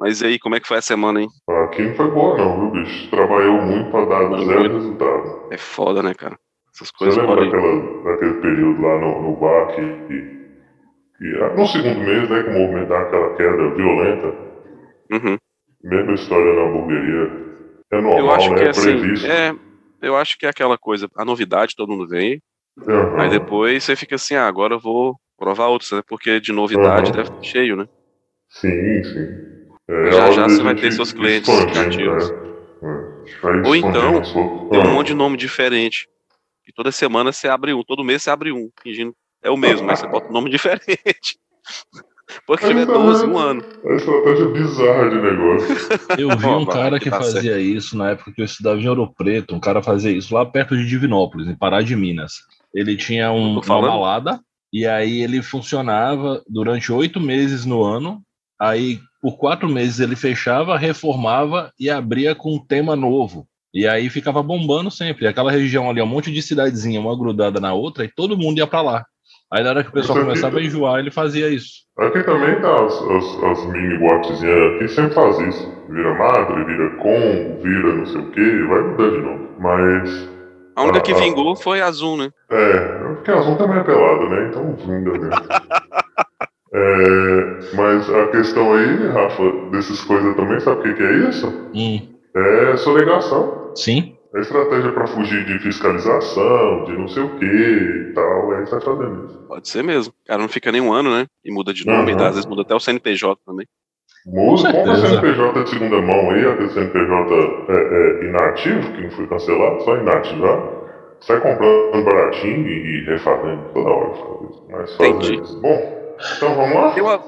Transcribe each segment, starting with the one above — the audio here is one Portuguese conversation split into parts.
Mas e aí, como é que foi a semana, hein? Aqui não foi boa não, viu, bicho? Trabalhou muito pra dar Muito. zero resultado. É foda, né, cara? Essas Você coisas lembra podem. daquela, daquele período lá no, no bar que, que, que- no segundo mês, né, que o movimento dá aquela queda violenta, Uhum. mesma história na hamburgueria. É normal, Eu acho né? que É assim, previsto. é. Eu acho que é aquela coisa, a novidade todo mundo vem, Aham. aí depois você fica assim, ah, agora eu vou provar outros, né? Porque de novidade Aham. deve estar cheio, né? Sim, sim. É, Já, já você vai ter seus clientes cativos. né? É, vai Ou então. Tem um Ah, monte de nome diferente. E toda semana você abre um, todo mês você abre um, fingindo é o mesmo, mas você bota um nome diferente. Porque Mas ele é então, 12 é- um ano. É estratégia bizarra de negócio. Eu vi um cara que tá fazia isso na época que eu estudava em Ouro Preto. Um cara fazia isso lá perto de Divinópolis, em Pará de Minas. Ele tinha um- uma balada e aí ele funcionava durante oito meses no ano. Aí, por quatro meses, ele fechava, reformava e abria com um tema novo. E aí ficava bombando sempre. Aquela região ali, um monte de cidadezinha, uma grudada na outra, e todo mundo ia pra lá. Aí na hora que o pessoal aqui- começava a enjoar, ele fazia isso. Aqui também tá as, as, as mini boatezinhas aqui sempre faz isso. Vira madre, vira com, vira não sei o que, vai mudar de novo. Mas. A única que Ah, ah. vingou foi a Azul, né? É, porque a Azul também é pelada, né? Então vinga mesmo. É, mas a questão aí, Rafa, dessas coisas também, sabe o que, que é isso? Hum, É sonegação. sim. É estratégia pra fugir de fiscalização, de não sei o que e tal. É isso que tá fazendo isso. Pode ser mesmo. O cara não fica nem um ano, né? E muda de nome, Aham. e às vezes muda até o CNPJ também. Muda, compra certeza. CNPJ de segunda mão aí, aquele CNPJ é, é, inativo, que não foi cancelado, só inativar. Sai comprando baratinho e, refazendo toda hora. Mas fazer Entendi. isso. Bom, então vamos lá? Tem uma,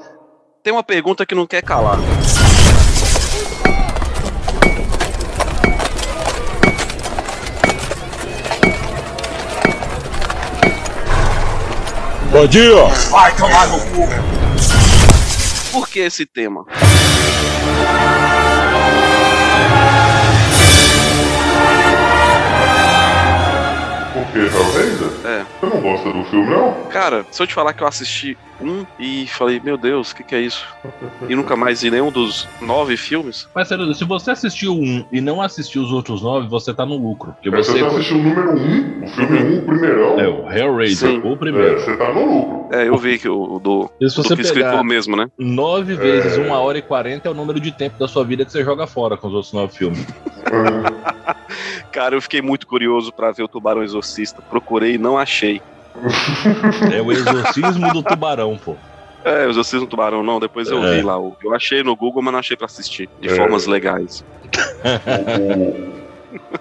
tem uma pergunta que não quer calar. Bom dia! Por que esse tema? Por que Hellraiser? É. Você não gosta do filme, não? Cara, se eu te falar que eu assisti um e falei, meu Deus, o que, que é isso? E nunca mais vi nenhum dos nove filmes. Mas, sério, se você assistiu um e não assistiu os outros nove, você tá no lucro. Porque Você você. só assistiu o número 1, um, o filme 1, um, o primeirão. É, o Hellraiser, Sim. o É, primeiro. você tá no lucro. É, eu vi que o, do, E se do você escritor mesmo, né? nove vezes uma hora e quarenta é o número de tempo da sua vida que você joga fora com os outros nove filmes. Cara, eu fiquei muito curioso pra ver o Tubarão Exorcista. Procurei e não achei. É o exorcismo do tubarão, pô. É, o Exorcismo do Tubarão, não. Depois eu É. vi lá. o- Eu achei no Google, mas não achei pra assistir. De É. formas legais.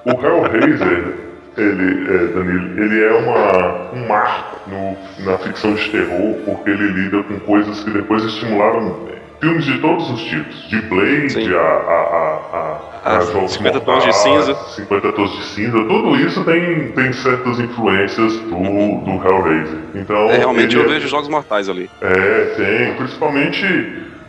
O, o Hellraiser, ele, é, Danilo, ele é uma, um marco no- na ficção de terror, porque ele lida com coisas que depois estimularam filmes de todos os tipos. De Blade, Sim. a, a, a, a, a Jogos 50 Tons de Cinza. 50 Tons de Cinza, tudo isso tem, tem certas influências do, do Hellraiser. Então, É, realmente eu é- vejo Jogos Mortais ali. é, tem, principalmente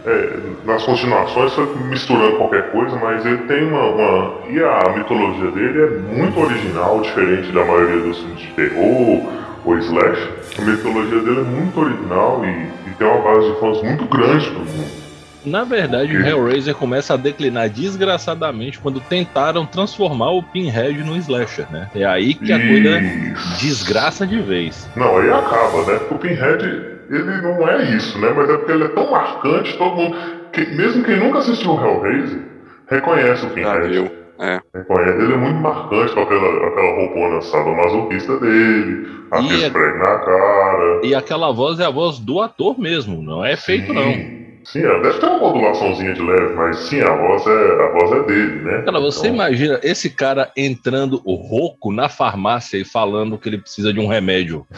é, nas continuações misturando qualquer coisa, mas ele tem uma, uma- E a mitologia dele é muito original, diferente da maioria dos filmes de terror ou slash. A mitologia dele é muito original e, e tem uma base de fãs muito grande pro mundo. Na verdade, o Hellraiser começa a declinar desgraçadamente quando tentaram transformar o Pinhead no slasher, né? É aí que a coisa Isso. desgraça de vez. Não, aí acaba, né? Porque o Pinhead, ele não é isso, né? Mas é porque ele é tão marcante, todo mundo. que- mesmo quem nunca assistiu o Hellraiser, reconhece o Já Pinhead. viu. É. Reconhece. Ele é muito marcante com aquela, aquela roupona sadomasoquista dele, aquele E é- prego na cara. E aquela voz é a voz do ator mesmo, não é feito não. Sim. Deve ter uma modulaçãozinha de leve, mas sim, a voz é, a voz é dele, né? Cara, você Então, imagina esse cara entrando o rouco na farmácia e falando que ele precisa de um remédio.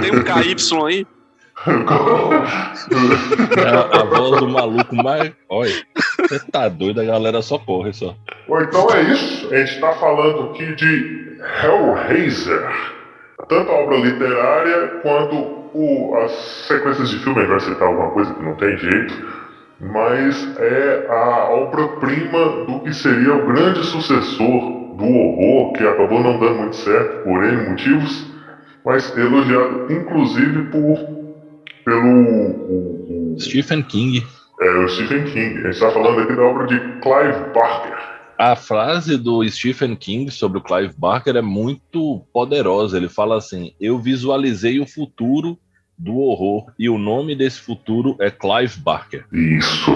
Tem um KY aí. É a, a voz do maluco mais. Olha, você tá doido, a galera só corre só. Bom, então é isso. A gente está falando aqui de Hellraiser. Tanto a obra literária quanto o- as sequências de filme. Vai citar alguma coisa que não tem jeito. Mas é a obra-prima do que seria o grande sucessor do horror, que acabou não dando muito certo por N motivos, mas elogiado inclusive por pelo Stephen King. É, o Stephen King. A gente está falando aqui da obra de Clive Barker. A frase do Stephen King sobre o Clive Barker é muito poderosa. Ele fala assim: Eu visualizei o futuro do horror e o nome desse futuro é Clive Barker. Isso.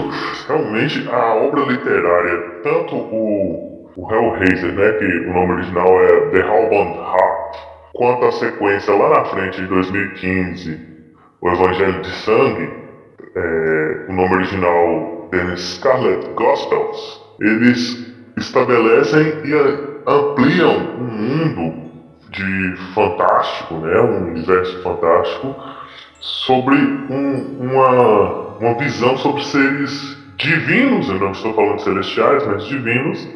Realmente, a obra literária, tanto o, o Hellraiser, né, que o nome original é The Hellbound Heart, quanto a sequência lá na frente, de 2015, o Evangelho de Sangue, é, o nome original The Scarlet Gospels, eles estabelecem e ampliam um mundo de fantástico, né, um universo fantástico, sobre um, uma, uma visão sobre seres divinos, eu não estou falando celestiais, mas divinos,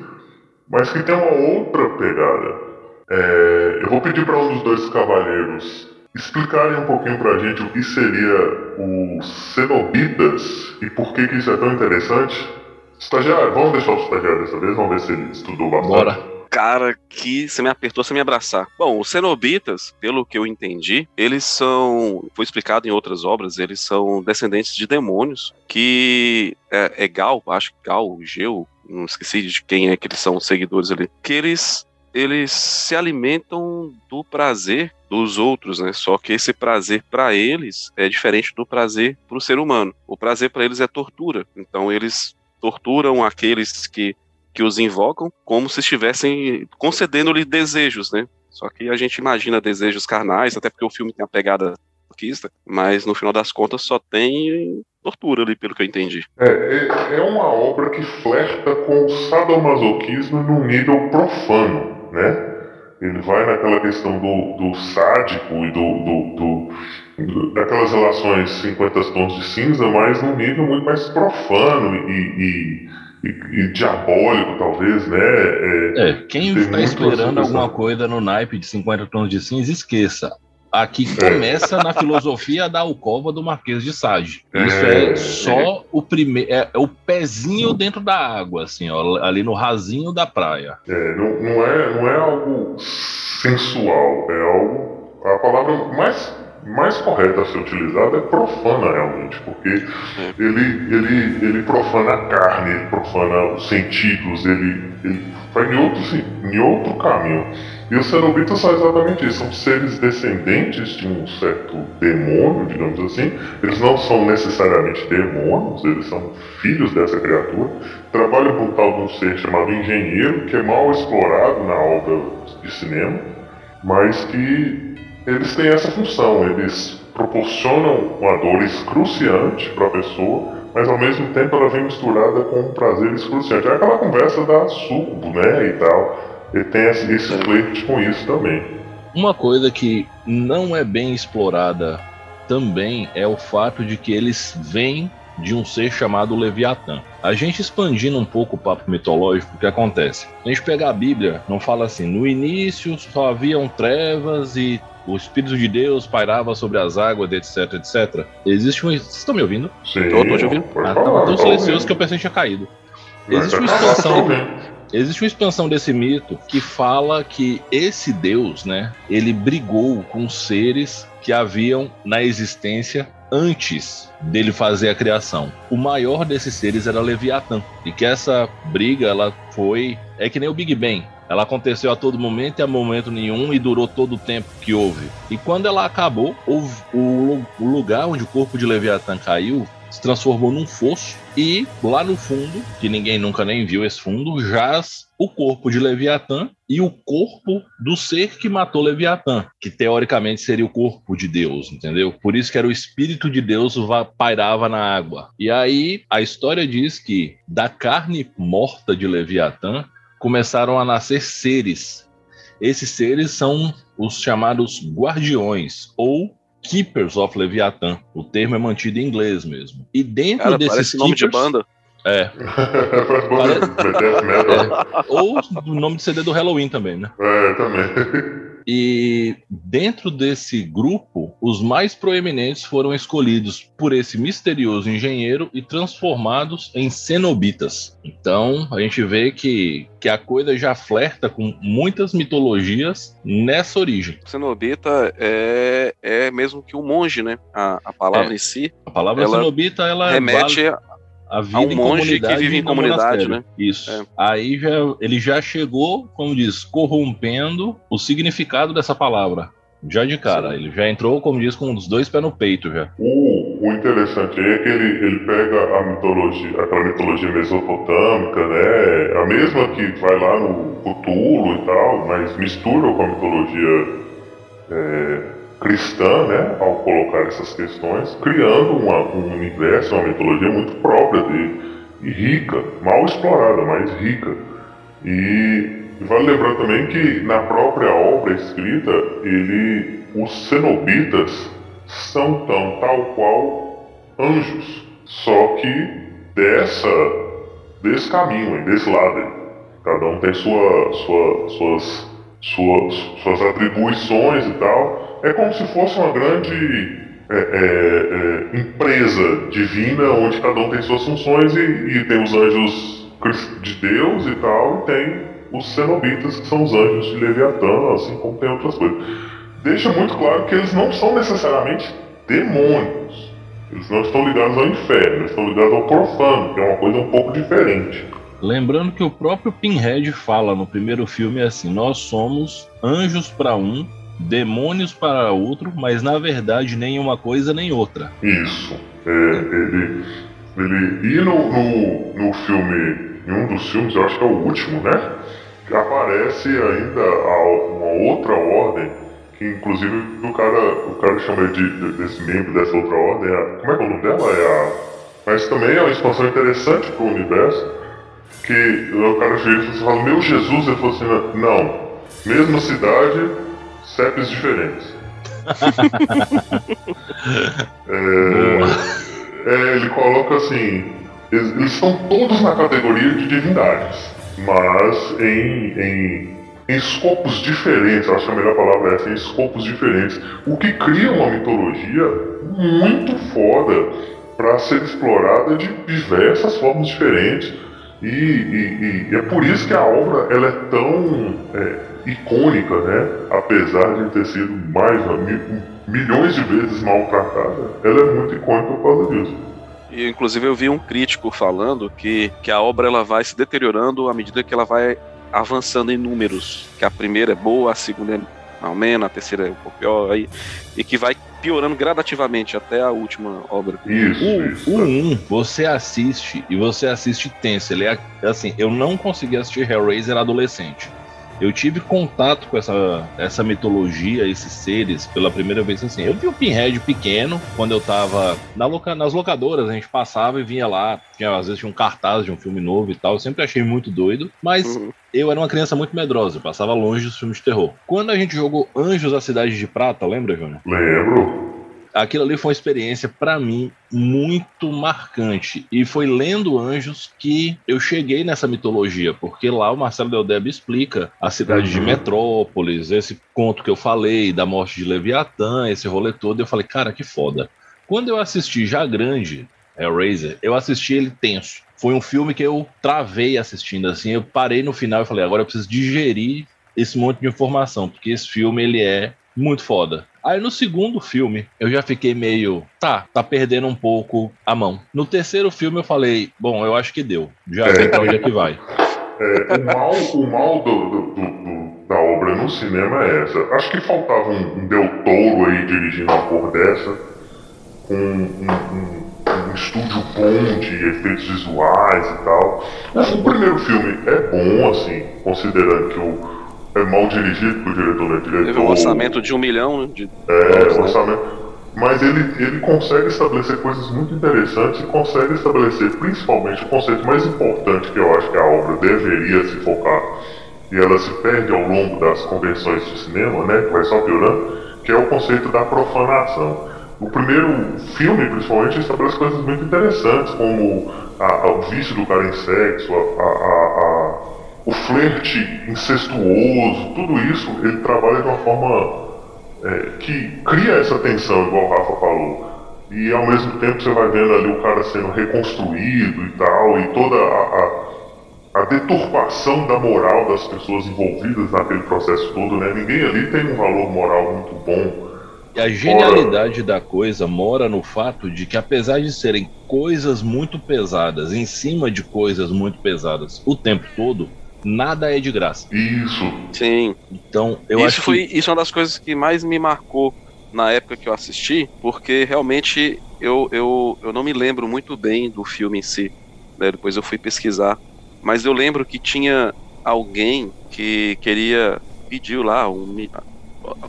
mas que tem uma outra pegada. É, eu vou pedir para um dos dois cavalheiros explicarem um pouquinho para a gente o que seria os cenobitas e por que, que isso é tão interessante. Estagiário, vamos deixar o estagiário dessa vez, vamos ver se ele estudou bastante. Bora cara que você me apertou sem me abraçar. Bom, os cenobitas, pelo que eu entendi, eles são, foi explicado em outras obras, eles são descendentes de demônios que é, é Gal, acho que Gal, Geu, não esqueci de quem é que eles são os seguidores ali, que eles eles se alimentam do prazer dos outros, né? Só que esse prazer para eles é diferente do prazer para o ser humano. O prazer para eles é tortura. Então eles torturam aqueles que que os invocam como se estivessem concedendo-lhe desejos, né? Só que a gente imagina desejos carnais, até porque o filme tem a pegada anarquista, mas no final das contas só tem tortura ali, pelo que eu entendi. É, é, é uma obra que flerta com o sadomasoquismo num nível profano, né? Ele vai naquela questão do, do sádico e do, do, do, daquelas relações 50 tons de cinza, mas num nível muito mais profano e, e e, e, diabólico, talvez, né? É, é quem está esperando alguma coisa no naipe de 50 tons de cinza, esqueça. Aqui é. começa é. na filosofia da alcova do Marquês de Sade. É. Isso é, só o primeiro. É, é, o pezinho dentro da água, assim, ó, ali no rasinho da praia. É, não, não, é, não é algo sensual, é algo. A palavra mais mais correta a ser utilizada é profana realmente, porque ele, ele, ele profana a carne, ele profana os sentidos, ele, ele vai em outro, em outro caminho. E os cenobitas são exatamente isso, são seres descendentes de um certo demônio, digamos assim. Eles não são necessariamente demônios, eles são filhos dessa criatura. Trabalham com tal de um ser chamado engenheiro, que é mal explorado na obra de cinema, mas que eles têm essa função, eles proporcionam uma dor excruciante para a pessoa, mas ao mesmo tempo ela vem misturada com um prazer excruciante. É aquela conversa da suco, né, e tal. Ele tem esse, esse flerte com isso também. Uma coisa que não é bem explorada também é o fato de que eles vêm de um ser chamado Leviatã. A gente expandindo um pouco o papo mitológico, o que acontece? A gente pegar a Bíblia, não fala assim, no início só haviam trevas e o Espírito de Deus pairava sobre as águas, etc, etc. Existe um. Vocês estão me ouvindo? Sim. Tô, tô te ouvindo. Ah, tá tão silencioso que eu pensei que tinha caído. Existe uma expansão. Existe uma expansão desse mito que fala que esse Deus, né, ele brigou com seres que haviam na existência antes dele fazer a criação. O maior desses seres era Leviatã. E que essa briga ela foi é que nem o Big Bang. Ela aconteceu a todo momento e a momento nenhum e durou todo o tempo que houve. E quando ela acabou, o, o, lugar onde o corpo de Leviatã caiu se transformou num fosso e lá no fundo, que ninguém nunca nem viu esse fundo, jaz o corpo de Leviatã e o corpo do ser que matou Leviatã, que teoricamente seria o corpo de Deus, entendeu? Por isso que era o espírito de Deus pairava na água. E aí a história diz que da carne morta de Leviatã começaram a nascer seres. Esses seres são os chamados guardiões ou Keepers of Leviathan. O termo é mantido em inglês mesmo. E dentro Cara, desses nome de banda. É. parece... é. Ou o nome de CD do Halloween também, né? É, também. E dentro desse grupo, os mais proeminentes foram escolhidos por esse misterioso engenheiro e transformados em cenobitas. Então, a gente vê que, que a coisa já flerta com muitas mitologias nessa origem. Cenobita é, é mesmo que um monge, né? A, a palavra É. em si A palavra Ela cenobita, ela remete vale a vida a um em monge comunidade que vive em comunidade, né? Isso. É. Aí já, ele já chegou, como diz, corrompendo o significado dessa palavra. Já de cara, Sim. ele já entrou, como diz, com os dois pés no peito já. O, o interessante aí é que ele, ele pega a mitologia, aquela mitologia mesopotâmica, né? A mesma que vai lá no Cthulhu e tal, mas mistura com a mitologia é, cristã, né? Ao colocar essas questões, criando uma- um universo, uma mitologia muito própria dele e rica, mal explorada, mas rica. E vale lembrar também que na própria obra escrita, ele, os cenobitas são tão tal qual anjos, só que dessa, desse caminho, desse lado. Cada um tem sua, sua, suas, suas, suas atribuições e tal. É como se fosse uma grande é, é, é, empresa divina onde cada um tem suas funções e, e tem os anjos de Deus e tal, e tem os cenobitas, que são os anjos de Leviatã, assim como tem outras coisas. Deixa muito claro que eles não são necessariamente demônios. Eles não estão ligados ao inferno, eles estão ligados ao profano, que é uma coisa um pouco diferente. Lembrando que o próprio Pinhead fala no primeiro filme assim: nós somos anjos para um, demônios para outro, mas na verdade nem uma coisa nem outra. Isso. É, ele, ele. E no, no, no filme, em um dos filmes, eu acho que é o último, né? Aparece ainda uma outra ordem, que inclusive o cara, o cara chama de, de- desse membro dessa outra ordem. a- como é que é o nome dela? É a. Mas também é uma expansão interessante pro universo. Que o cara chega e fala, meu Jesus, ele falou assim, não, mesma cidade, CEPs diferentes. É, é, ele coloca assim: eles, eles estão todos na categoria de divindades, mas em, em, em escopos diferentes. Acho que a melhor palavra é essa: em escopos diferentes. O que cria uma mitologia muito foda para ser explorada de diversas formas diferentes. E, e- e é por isso que a obra ela é tão é, icônica, né? Apesar de ter sido mais mi- milhões de vezes maltratada, ela é muito icônica por causa disso. E, inclusive eu vi um crítico falando que, que a obra ela vai se deteriorando à medida que ela vai avançando em números. Que a primeira é boa, a segunda é menos, a terceira é um pouco pior, aí, e que vai piorando gradativamente até a última obra. Isso, O, isso. o 1, você assiste e você assiste tenso. Ele é assim, eu não consegui assistir Hellraiser adolescente. Eu tive contato com essa, essa mitologia, esses seres, pela primeira vez assim. Eu vi o Pinhead pequeno, quando eu tava na loca- nas locadoras, a gente passava e vinha lá. Tinha, às vezes tinha um cartaz de um filme novo e tal. Eu sempre achei muito doido. Mas Uhum. eu era uma criança muito medrosa, eu passava longe dos filmes de terror. Quando a gente jogou Anjos da Cidade de Prata, lembra, Júnior? Lembro. Aquilo ali foi uma experiência pra mim muito marcante e foi lendo Anjos que eu cheguei nessa mitologia, porque lá o Marcelo Del Debe explica a cidade de Uhum. Metrópolis, esse conto que eu falei da morte de Leviatã, esse rolê todo, eu falei, cara, que foda. Quando eu assisti já grande Hellraiser, eu assisti ele tenso. Foi um filme que eu travei assistindo assim, eu parei no final e falei, agora eu preciso digerir esse monte de informação, porque esse filme ele é muito foda. Aí no segundo filme, eu já fiquei meio, tá, tá perdendo um pouco a mão. No terceiro filme eu falei, bom, eu acho que deu. Já sei pra onde é que vai. É, o mal, o mal do, do- do- da obra no cinema é essa. Acho que faltava um, um Del Toro aí dirigindo uma cor dessa, com um, um- um estúdio bom de efeitos visuais e tal. O primeiro filme é bom, assim, considerando que o, é mal dirigido, porque o diretor não é diretor. Teve um orçamento de um milhão né, de É, né? orçamento. Mas ele, ele consegue estabelecer coisas muito interessantes e consegue estabelecer principalmente o conceito mais importante que eu acho que a obra deveria se focar e ela se perde ao longo das convenções de cinema, né, que vai só piorando, que é o conceito da profanação. O primeiro filme, principalmente, estabelece coisas muito interessantes, como a- a- o vício do cara em sexo, a- a- a- o flerte incestuoso, tudo isso ele trabalha de uma forma é, que cria essa tensão, igual o Rafa falou. E ao mesmo tempo você vai vendo ali o cara sendo reconstruído e tal, e toda a, a, a deturpação da moral das pessoas envolvidas naquele processo todo, né? Ninguém ali tem um valor moral muito bom. E a genialidade da coisa mora no fato de que, apesar de serem coisas muito pesadas, em cima de coisas muito pesadas o tempo todo, nada é de graça. Isso. Sim. Então, eu isso acho foi que... isso é uma das coisas que mais me marcou na época que eu assisti, porque realmente eu, eu, eu não me lembro muito bem do filme em si. Né? Depois eu fui pesquisar. Mas eu lembro que tinha alguém que queria pediu lá um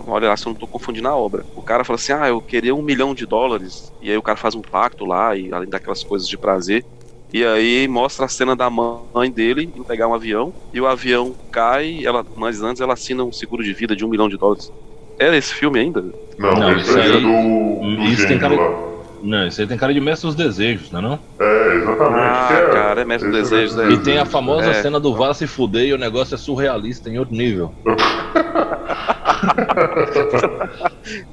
olha lá se eu não tô confundindo a obra. O cara fala assim: "Ah, eu queria um milhão de dólares". E aí o cara faz um pacto lá e além daquelas coisas de prazer, e aí mostra a cena da mãe dele em pegar um avião e o avião cai, ela, mas antes ela assina um seguro de vida de um milhão de dólares. Era esse filme ainda? Não, Não, esse isso aí é do, do isso tem cara- lá. Não, isso aí tem cara de Mestre dos Desejos, não é não? É, exatamente. Ah, é, cara, é Mestre dos Desejos, é. E tem a famosa É. cena do vá se fuder e o negócio é surrealista em outro nível.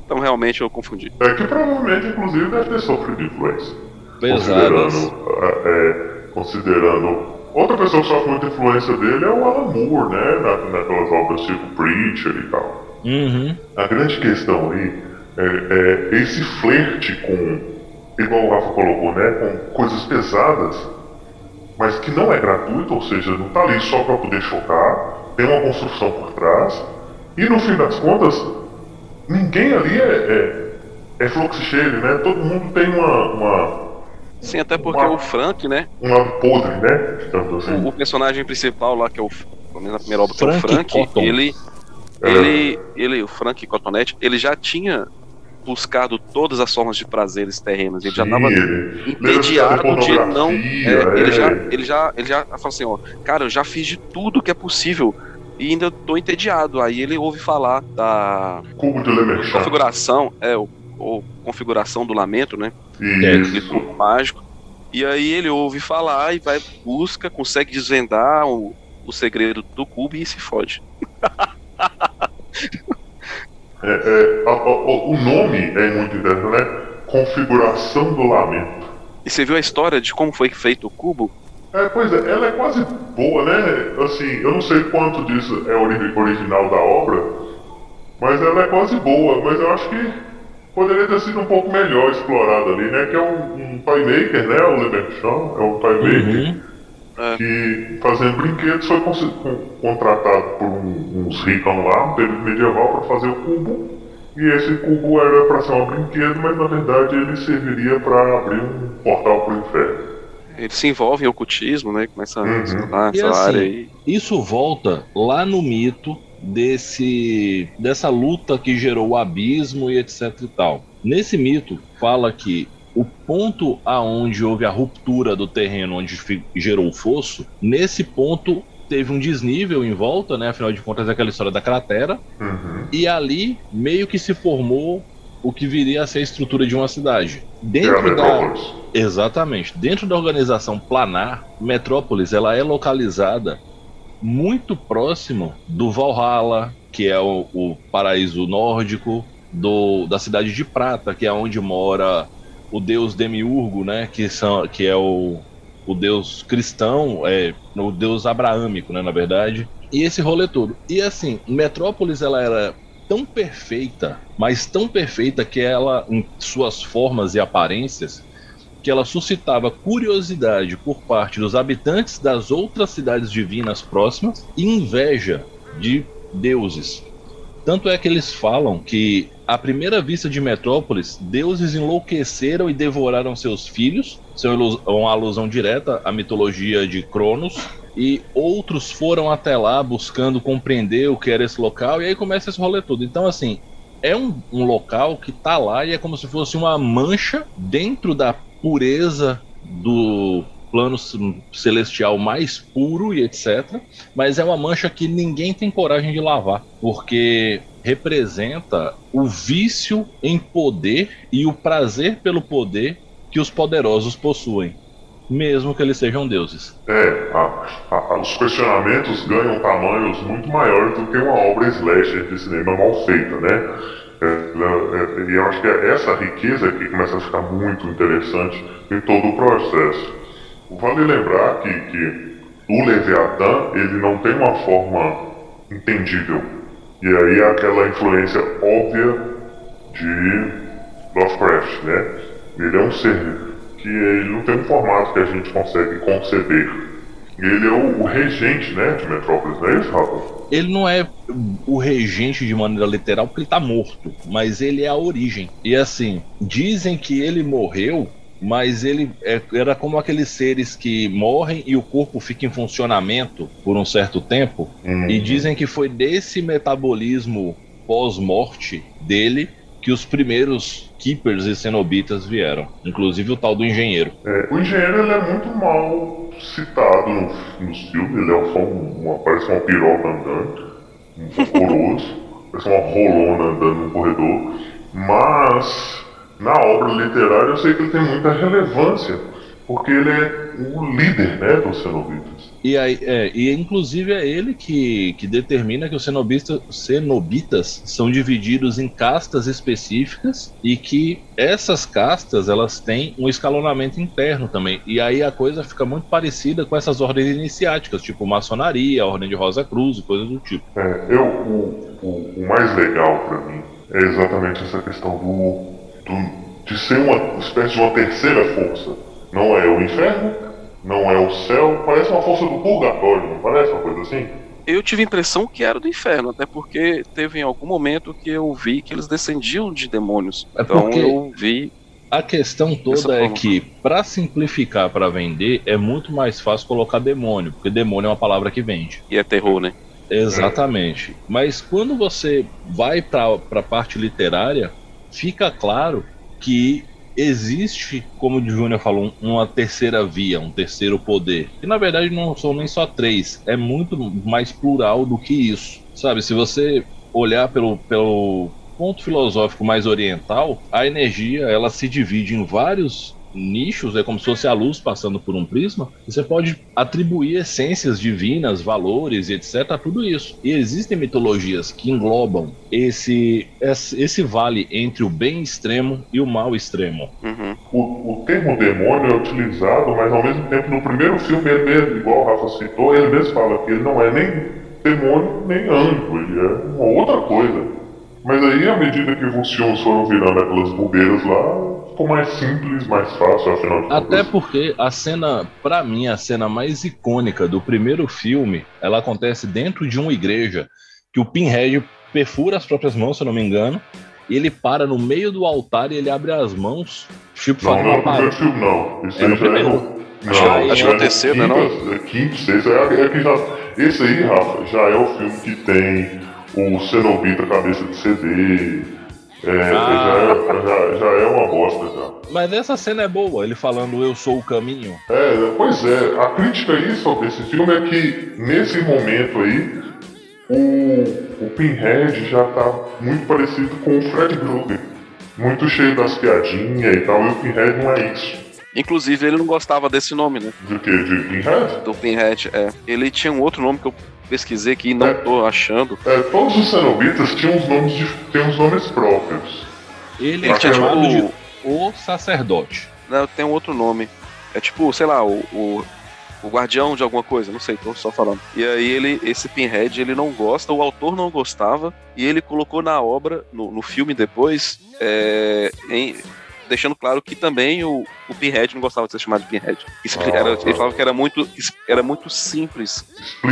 Então realmente eu confundi. É que provavelmente, inclusive, deve ter sofrido influência. Pesadas. Considerando, é, considerando. Outra pessoa que sofre muita influência dele é o Alan Moore, né? Na, naquelas obras tipo Preacher e tal. Uhum. A grande questão aí é, é esse flerte com, igual o Rafa colocou, né? Com coisas pesadas, mas que não é gratuito, ou seja, não tá ali só para poder chocar, tem uma construção por trás, e no fim das contas, ninguém ali é, é, é fluxo cheio, né? Todo mundo tem uma, uma, Sim, até porque Uma- o Frank, né? um lado podre, né? Assim. O, o personagem principal lá, que é o. Pelo menos na primeira obra, que é o Frank Cotton. ele. É. Ele. Ele, o Frank Cotonete, ele já tinha buscado todas as formas de prazeres terrenos. Ele já estava entediado de não. pornografia, é, ele, é. já, ele, já, ele já falou assim: ó, cara, eu já fiz de tudo que é possível e ainda tô entediado. Aí ele ouve falar da Cubo de Lemerchant. configuração, é, o, o configuração do lamento, né? Isso. truque mágico. E aí ele ouve falar e vai, busca, consegue desvendar o, o segredo do cubo e se fode. É, é, a- a- o o nome é muito interessante, né? Configuração do lamento. E você viu a história de como foi feito o cubo? É, pois é, ela é quase boa, né? Assim, eu não sei quanto disso é ori- original da obra, mas ela é quase boa, mas eu acho que poderia ter sido um pouco melhor explorada ali, né? Que é um, um maker, né? O Leberchon é um toy maker Uhum. que fazendo brinquedos foi contratado por um- uns ricos lá, no período medieval, para fazer o cubo. E esse cubo era para ser um brinquedo, mas na verdade ele serviria para abrir um portal para o inferno. Ele se envolve em ocultismo, né? Começa Uhum. a estudar E essa assim, área aí. Isso volta lá no mito desse dessa luta que gerou o abismo e etc e tal. Nesse mito fala que o ponto aonde houve a ruptura do terreno onde gerou o fosso, nesse ponto teve um desnível em volta, né? Afinal de contas é aquela história da cratera Uhum. e ali meio que se formou o que viria a ser a estrutura de uma cidade. É Dentro da Metrópolis. Exatamente. Dentro da organização planar, Metrópolis ela é localizada muito próximo do Valhalla, que é o, o paraíso nórdico, do, da cidade de Prata, que é onde mora o deus Demiurgo, né? Que, são, que é o, o deus cristão, é o deus abraâmico, né? Na verdade. E esse rolê todo. E assim, Metrópolis ela era tão perfeita, mas tão perfeita que ela, em suas formas e aparências, que ela suscitava curiosidade por parte dos habitantes das outras cidades divinas próximas e inveja de deuses. Tanto é que eles falam que, à primeira vista de Metrópolis, deuses enlouqueceram e devoraram seus filhos, são uma alusão direta à mitologia de Cronos, e outros foram até lá buscando compreender o que era esse local, e aí começa esse rolê todo. Então, assim, é um, um local que tá lá e é como se fosse uma mancha dentro da pureza do plano celestial mais puro e etc. Mas é uma mancha que ninguém tem coragem de lavar, porque representa o vício em poder e o prazer pelo poder que os poderosos possuem. mesmo que eles sejam deuses. É, a, a, os questionamentos ganham tamanhos muito maiores do que uma obra slasher de cinema mal feita, né? É, é, e eu acho que é essa riqueza que começa a ficar muito interessante em todo o processo. Vale lembrar que, que o Leviatã ele não tem uma forma entendível. E aí aquela influência óbvia de Lovecraft, né? Ele é um ser que ele não tem um formato que a gente consegue conceber. Ele é o, o regente, né, de Metrópolis, não é isso, Rafa? Ele não é o regente de maneira literal porque ele tá morto, mas ele é a origem. E assim, dizem que ele morreu mas ele é, era como aqueles seres que morrem e o corpo fica em funcionamento por um certo tempo. Uhum. E dizem que foi desse metabolismo pós-morte dele que os primeiros Keepers e Cenobitas vieram, inclusive o tal do engenheiro. É, o engenheiro ele é muito mal citado no, nos filmes, ele é só um, uma, parece uma piroca andando, um horroroso, parece uma rolona andando no corredor, mas na obra literária eu sei que ele tem muita relevância, porque ele é o líder né, dos cenobitas. E, aí, é, e inclusive é ele que, que determina que os cenobita, cenobitas são divididos em castas específicas e que essas castas elas têm um escalonamento interno também. E aí a coisa fica muito parecida com essas ordens iniciáticas, tipo maçonaria, ordem de Rosa Cruz e coisas do tipo. É, eu, o, o, o mais legal para mim é exatamente essa questão do do, de ser uma espécie de uma terceira força. Não é o inferno, não é o céu, parece uma força do purgatório, não parece uma coisa assim? Eu tive a impressão que era do inferno, até porque teve em algum momento que eu vi que eles descendiam de demônios. É então eu vi. A questão toda é que, para simplificar para vender, é muito mais fácil colocar demônio, porque demônio é uma palavra que vende. E é terror, né? Exatamente. Mas quando você vai para a parte literária, fica claro que existe, como o Júnior falou, uma terceira via, um terceiro poder. Que na verdade não são nem só três, é muito mais plural do que isso. Sabe, se você olhar pelo, pelo ponto filosófico mais oriental, a energia ela se divide em vários nichos, é como se fosse a luz passando por um prisma, você pode atribuir essências divinas, valores e etc. a tudo isso. E existem mitologias que englobam esse, esse vale entre o bem extremo e o mal extremo. Uhum. O, o, termo demônio é utilizado, mas ao mesmo tempo no primeiro filme, ele mesmo, igual o Rafa citou, ele mesmo fala que ele não é nem demônio nem anjo, ele é uma outra coisa. Mas aí, à medida que os filmes foram virando aquelas bobeiras lá, ficou mais simples, mais fácil, afinal de Até porque a cena, para mim, a cena mais icônica do primeiro filme, ela acontece dentro de uma igreja que o Pinhead perfura as próprias mãos, se eu não me engano, e ele para no meio do altar e ele abre as mãos, tipo, não, não é o primeiro filme, não. Esse é no primeiro. É não, acho, acho que é o terceiro, né? Não? É quinto, sexto, é, é que já, esse aí, Rafa, já é o filme que tem o Cenobita cabeça de CD, é, ah. já, já, já, é uma bosta já. Mas essa cena é boa, ele falando eu sou o caminho. É, pois é, a crítica aí sobre esse filme é que nesse momento aí o, o Pinhead já tá muito parecido com o Fred Krueger. Muito cheio das piadinhas e tal, e o Pinhead não é isso. Inclusive, ele não gostava desse nome, né? Do que? De Pinhead? Do Pinhead, é. Ele tinha um outro nome que eu pesquisei aqui e não é, tô achando. É, todos os cenobitas tinham uns nomes, de, têm uns nomes próprios. Ele é chamado tipo, de o sacerdote. Não, tem um outro nome. É tipo, sei lá, o, o, o, guardião de alguma coisa, não sei, tô só falando. E aí ele, esse Pinhead, ele não gosta, o autor não gostava, e ele colocou na obra, no, no filme depois, é, em, deixando claro que também o, o Pinhead não gostava de ser chamado de Pinhead. Isso ah, era, ele falava que era muito, era muito simples.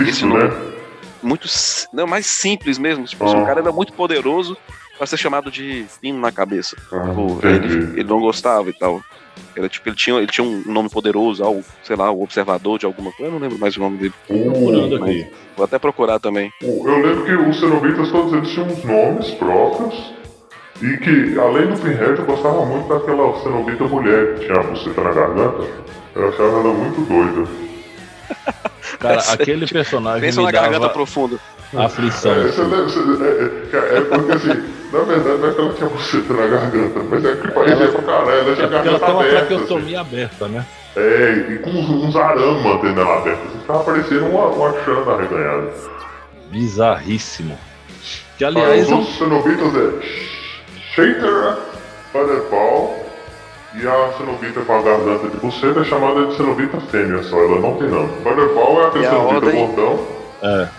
Esse nome. Né? Muito. Não, mais simples mesmo. Tipo, ah. o cara era muito poderoso para ser chamado de pino na cabeça. Ah, tipo, ele, ele não gostava e tal. Era tipo, ele tinha, ele tinha um nome poderoso, algo, sei lá, o observador de alguma coisa. Eu não lembro mais o nome dele. procurando aqui. Vou até procurar também. Eu lembro que os cenobitas todos eles tinham uns nomes próprios. E que, além do Pinhead, eu gostava muito daquela cenobita mulher que tinha a buceta na garganta. Eu achava ela muito doida. Cara, aquele personagem. Pensa me na dava garganta profunda. Aflição. É, você deve, você, é, é, é, porque assim, na verdade não é que ela tinha buceta na garganta, mas é que parecia ela, pra caralho, ela tinha é garganta ela tem uma aberta. traqueotomia assim. aberta, né? É, e com uns, uns arames mantendo ela aberta. Você ficava parecendo uma, uma chana arreganhada. Bizarríssimo. Que aliás os é um outros cenobitas é Shater, Butterball e a cenobita com a garganta de buceta é chamada de cenobita fêmea só, ela não tem nome. Butterball é aquele a cenobita gordão É,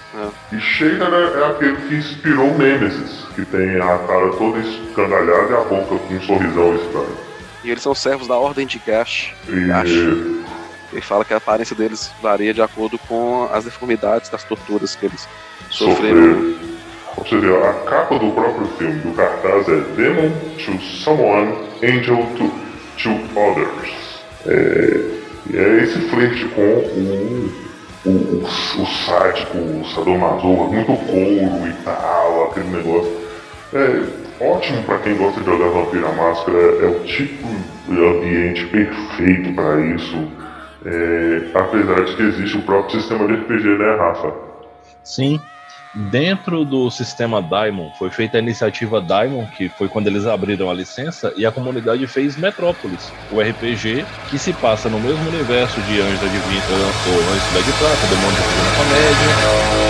e Shader é, é aquele que inspirou o Nemesis, que tem a cara toda escangalhada e a boca com um sorrisão estranho. E eles são servos da Ordem de Gash. E Acho. Ele fala que a aparência deles varia de acordo com as deformidades das torturas que eles sofreram. sofrer. Seja, a capa do próprio filme, do cartaz é Demon to Someone, Angel to, to Others. É, é esse flerte com o, o, o, o sádico, o sadomasoca, muito couro e tal, aquele negócio. É ótimo pra quem gosta de jogar Vampira Máscara, é o tipo de ambiente perfeito pra isso. É, apesar de que existe o próprio sistema de RPG, né, Rafa? sim. Dentro do sistema Daimon, foi feita a iniciativa Daimon, que foi quando eles abriram a licença, e a comunidade fez Metrópolis, o RPG que se passa no mesmo universo de Anjos da Divinta lançou Anjos da de Prata, Demônio da Comédia.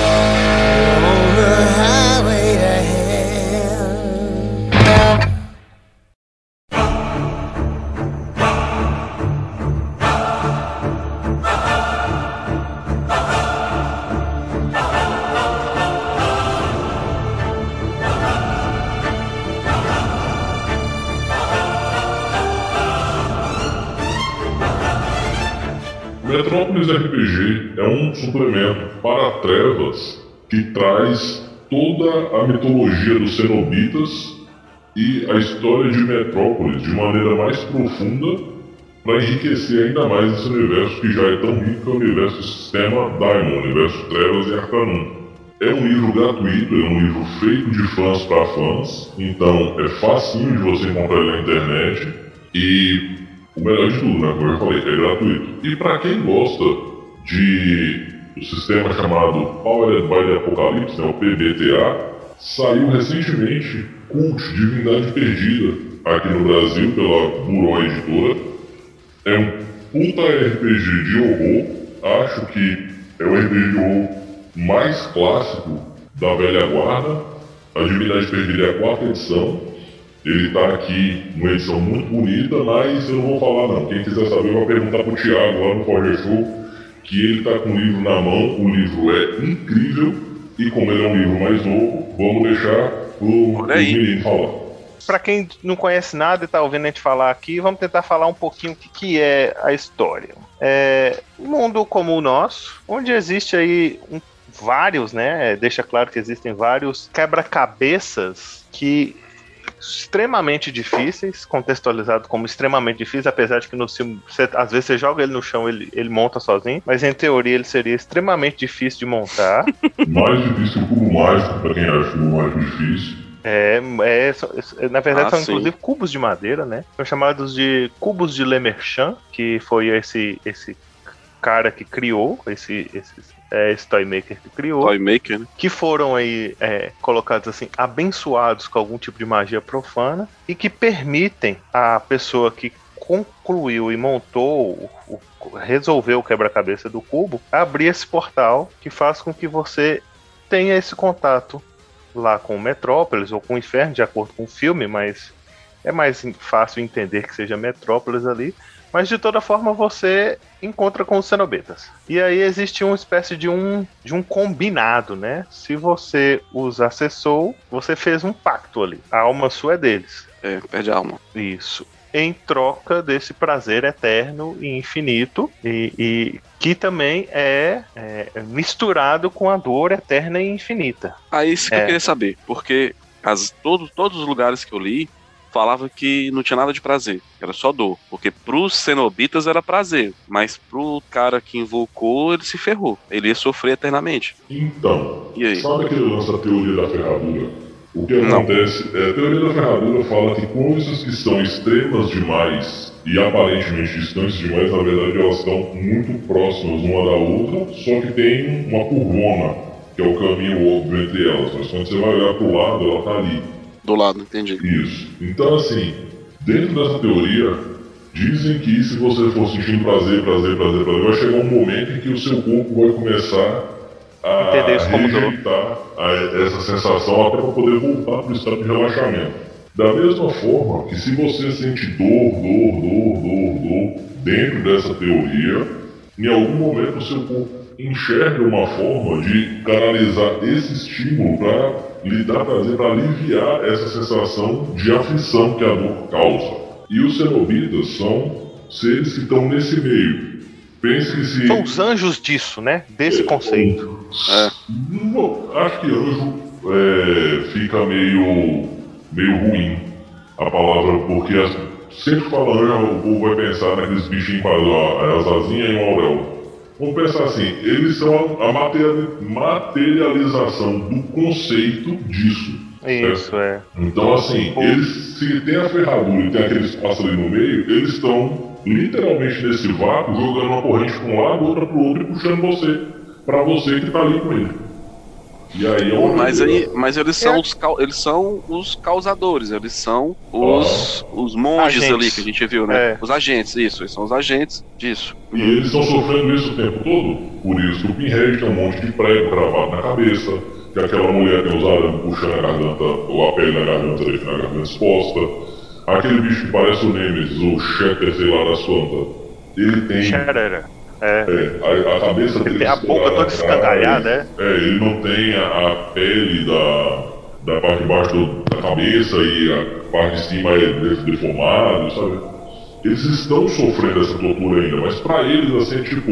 Toda a mitologia dos cenobitas e a história de Metrópolis de maneira mais profunda para enriquecer ainda mais esse universo que já é tão rico que é o universo sistema Daimon, universo Trevas e Arcanum. É um livro gratuito, é um livro feito de fãs para fãs, então é facinho de você encontrar na internet e o melhor de tudo, né? Como eu falei, é gratuito. E para quem gosta de o sistema chamado Powered by the Apocalypse, né, o PBTA, saiu recentemente Cult Divindade Perdida aqui no Brasil pela Buró Editora. É um puta RPG de horror. Acho que é o RPG de horror mais clássico da velha guarda. A Divindade Perdida é a quarta edição. Ele tá aqui numa edição muito bonita, mas eu não vou falar não. Quem quiser saber vai perguntar pro Thiago lá no Forger Show, que ele tá com o livro na mão, o livro é incrível, e como ele é um livro mais novo, vamos deixar o, o menino falar. Pra quem não conhece nada e tá ouvindo a gente falar aqui, vamos tentar falar um pouquinho o que, que é a história. É um mundo como o nosso, onde existe aí um- vários, né? Deixa claro que existem vários quebra-cabeças que extremamente difíceis, contextualizado como extremamente difícil, apesar de que no filme, você- às vezes você joga ele no chão, ele, ele monta sozinho, mas em teoria ele seria extremamente difícil de montar. Mais difícil que o cubo mágico, pra quem acha mágico difícil. É, é, só- na verdade Ah, são sim. inclusive cubos de madeira, né? São chamados de cubos de Lemerchan, que foi esse esse cara que criou esse esse, é, esse toy maker que criou, Toy Maker, né? que foram aí é, colocados assim abençoados com algum tipo de magia profana e que permitem a pessoa que concluiu e montou o, o- resolveu o quebra-cabeça do cubo abrir esse portal que faz com que você tenha esse contato lá com o Metrópolis ou com o Inferno, de acordo com o filme, mas é mais fácil entender que seja Metrópolis ali. Mas de toda forma você encontra com os cenobitas. E aí existe uma espécie de um, de um combinado, né? Se você os acessou, você fez um pacto ali. A alma sua é deles. É, perde a alma. Isso. Em troca desse prazer eterno e infinito, e, e que também é, é misturado com a dor eterna e infinita. Aí isso que É. eu queria saber, porque as, todo, todos os lugares que eu li falava que não tinha nada de prazer, era só dor. Porque pros cenobitas era prazer, mas pro cara que invocou, ele se ferrou. Ele ia sofrer eternamente. Então, E aí? sabe aquele lance da teoria da ferradura? O que Não. acontece é a teoria da ferradura fala que coisas que são extremas demais e aparentemente distantes demais, na verdade elas estão muito próximas uma da outra, só que tem uma curvona, que é o caminho óbvio entre elas. Mas quando você vai olhar pro lado, ela tá ali. Do lado, entendi. Isso. Então, assim, dentro dessa teoria, Dizem que se você for sentindo prazer, prazer, prazer, prazer, vai chegar um momento em que o seu corpo vai começar a Entender isso como dor. rejeitar a- essa sensação até para poder voltar para o estado de relaxamento. Da mesma forma que se você sente dor, dor, dor, dor, dor dentro dessa teoria, em algum momento o seu corpo enxerga uma forma de canalizar esse estímulo para lhe dar prazer, para aliviar essa sensação de aflição que a dor causa. E os cenobitas são seres que estão nesse meio. Pense que se. São os anjos disso, né? Desse conceito. Não, acho que anjo é, fica meio, meio ruim a palavra, porque as- sempre que fala anjo, o povo vai pensar naqueles bichinhos com as, as asinhas e um auréola. Vamos pensar assim, eles são a materiali- materialização do conceito disso. Isso, é. Então, assim, eles, se tem a ferradura e tem aquele espaço ali no meio, eles estão literalmente nesse vácuo, jogando uma corrente para um lado, outra para o outro e puxando você, para você que tá ali com ele. E aí é Mas, aí, mas eles, são os, cau- eles são os causadores, eles são os, os monges Agentes. ali que a gente viu, né? É. Os agentes, isso, eles são os agentes disso. E eles estão sofrendo isso o tempo todo. Por isso que o Pinhead tem um monte de prego cravado na cabeça, que aquela mulher tem os arames puxando a garganta, ou a pele na garganta, deixando a garganta exposta. Aquele bicho que parece o Nemesis, o Shatter, sei lá, das plantas. Ele tem. É. É, a, a cabeça Ele dele tem a boca toda escangalhada, cara, É, ele não tem a, a pele da, da parte de baixo do- da cabeça e a parte de cima é de- deformado, sabe? Eles estão sofrendo essa tortura ainda, mas pra eles, assim, tipo,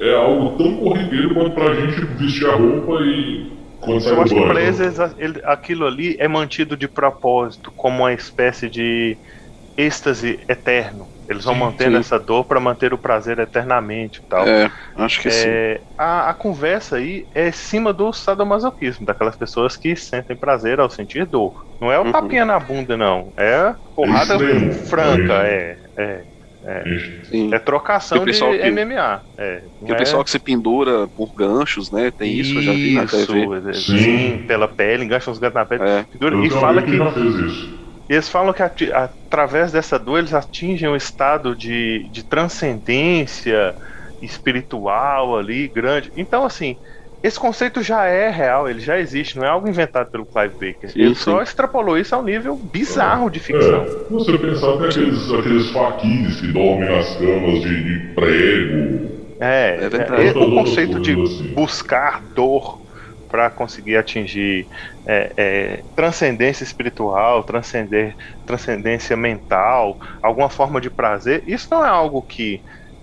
é algo tão corriqueiro quanto pra gente vestir a roupa e quando Eu acho que pra eles eles- ele- aquilo ali é mantido de propósito, como uma espécie de êxtase eterno. Eles vão Sim, mantendo sim. essa dor pra manter o prazer eternamente e tal. É, acho que sim. É, a, a conversa aí é em cima do sadomasoquismo, daquelas pessoas que sentem prazer ao sentir dor. Não é o Uhum. tapinha na bunda, não. É porrada franca, É. é. É, sim. é trocação de que- MMA. É, Que o é- pessoal que se pendura por ganchos, né? Tem isso, eu já vi na Isso, TV. é, Sim. sim, pela pele, engancha os ganchos na pele. É. pendura, eu e fala que isso. Eles falam que ati- através dessa dor eles atingem um estado de, de transcendência espiritual ali, grande. Então, assim, esse conceito já é real, ele já existe, não é algo inventado pelo Clive Baker. Sim, ele sim. só extrapolou isso ao nível bizarro de ficção. É, você pensar, tem aqueles, aqueles faquires que dormem nas camas de, de prego. É, É verdade. é, o conceito de assim. buscar dor para conseguir atingir é, é, transcendência espiritual, transcender, transcendência mental, alguma forma de prazer, isso não é algo que,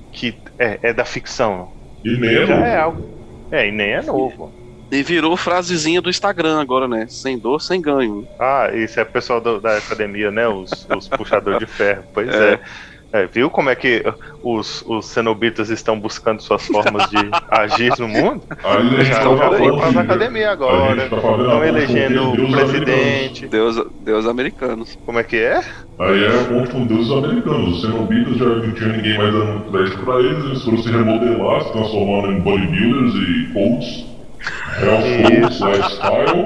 que é, é da ficção. E nem é novo. é algo. É, e nem é novo. E virou frasezinha do Instagram agora, né? Sem dor, sem ganho. Ah, isso é o pessoal do- da academia, né? Os, os puxadores de ferro. Pois É. é. É, viu como é que os, os cenobitas estão buscando suas formas de agir no mundo? A gente Já foram para as de- academias a agora. gente tá Estão elegendo o presidente. Deus, Deus americanos. Como é que é? Aí é ponto com deuses americanos. Os cenobitas já não tinha ninguém mais dando crédito pra eles, eles foram se remodelar, se transformando em bodybuilders e coaches. Health coach, lifestyle.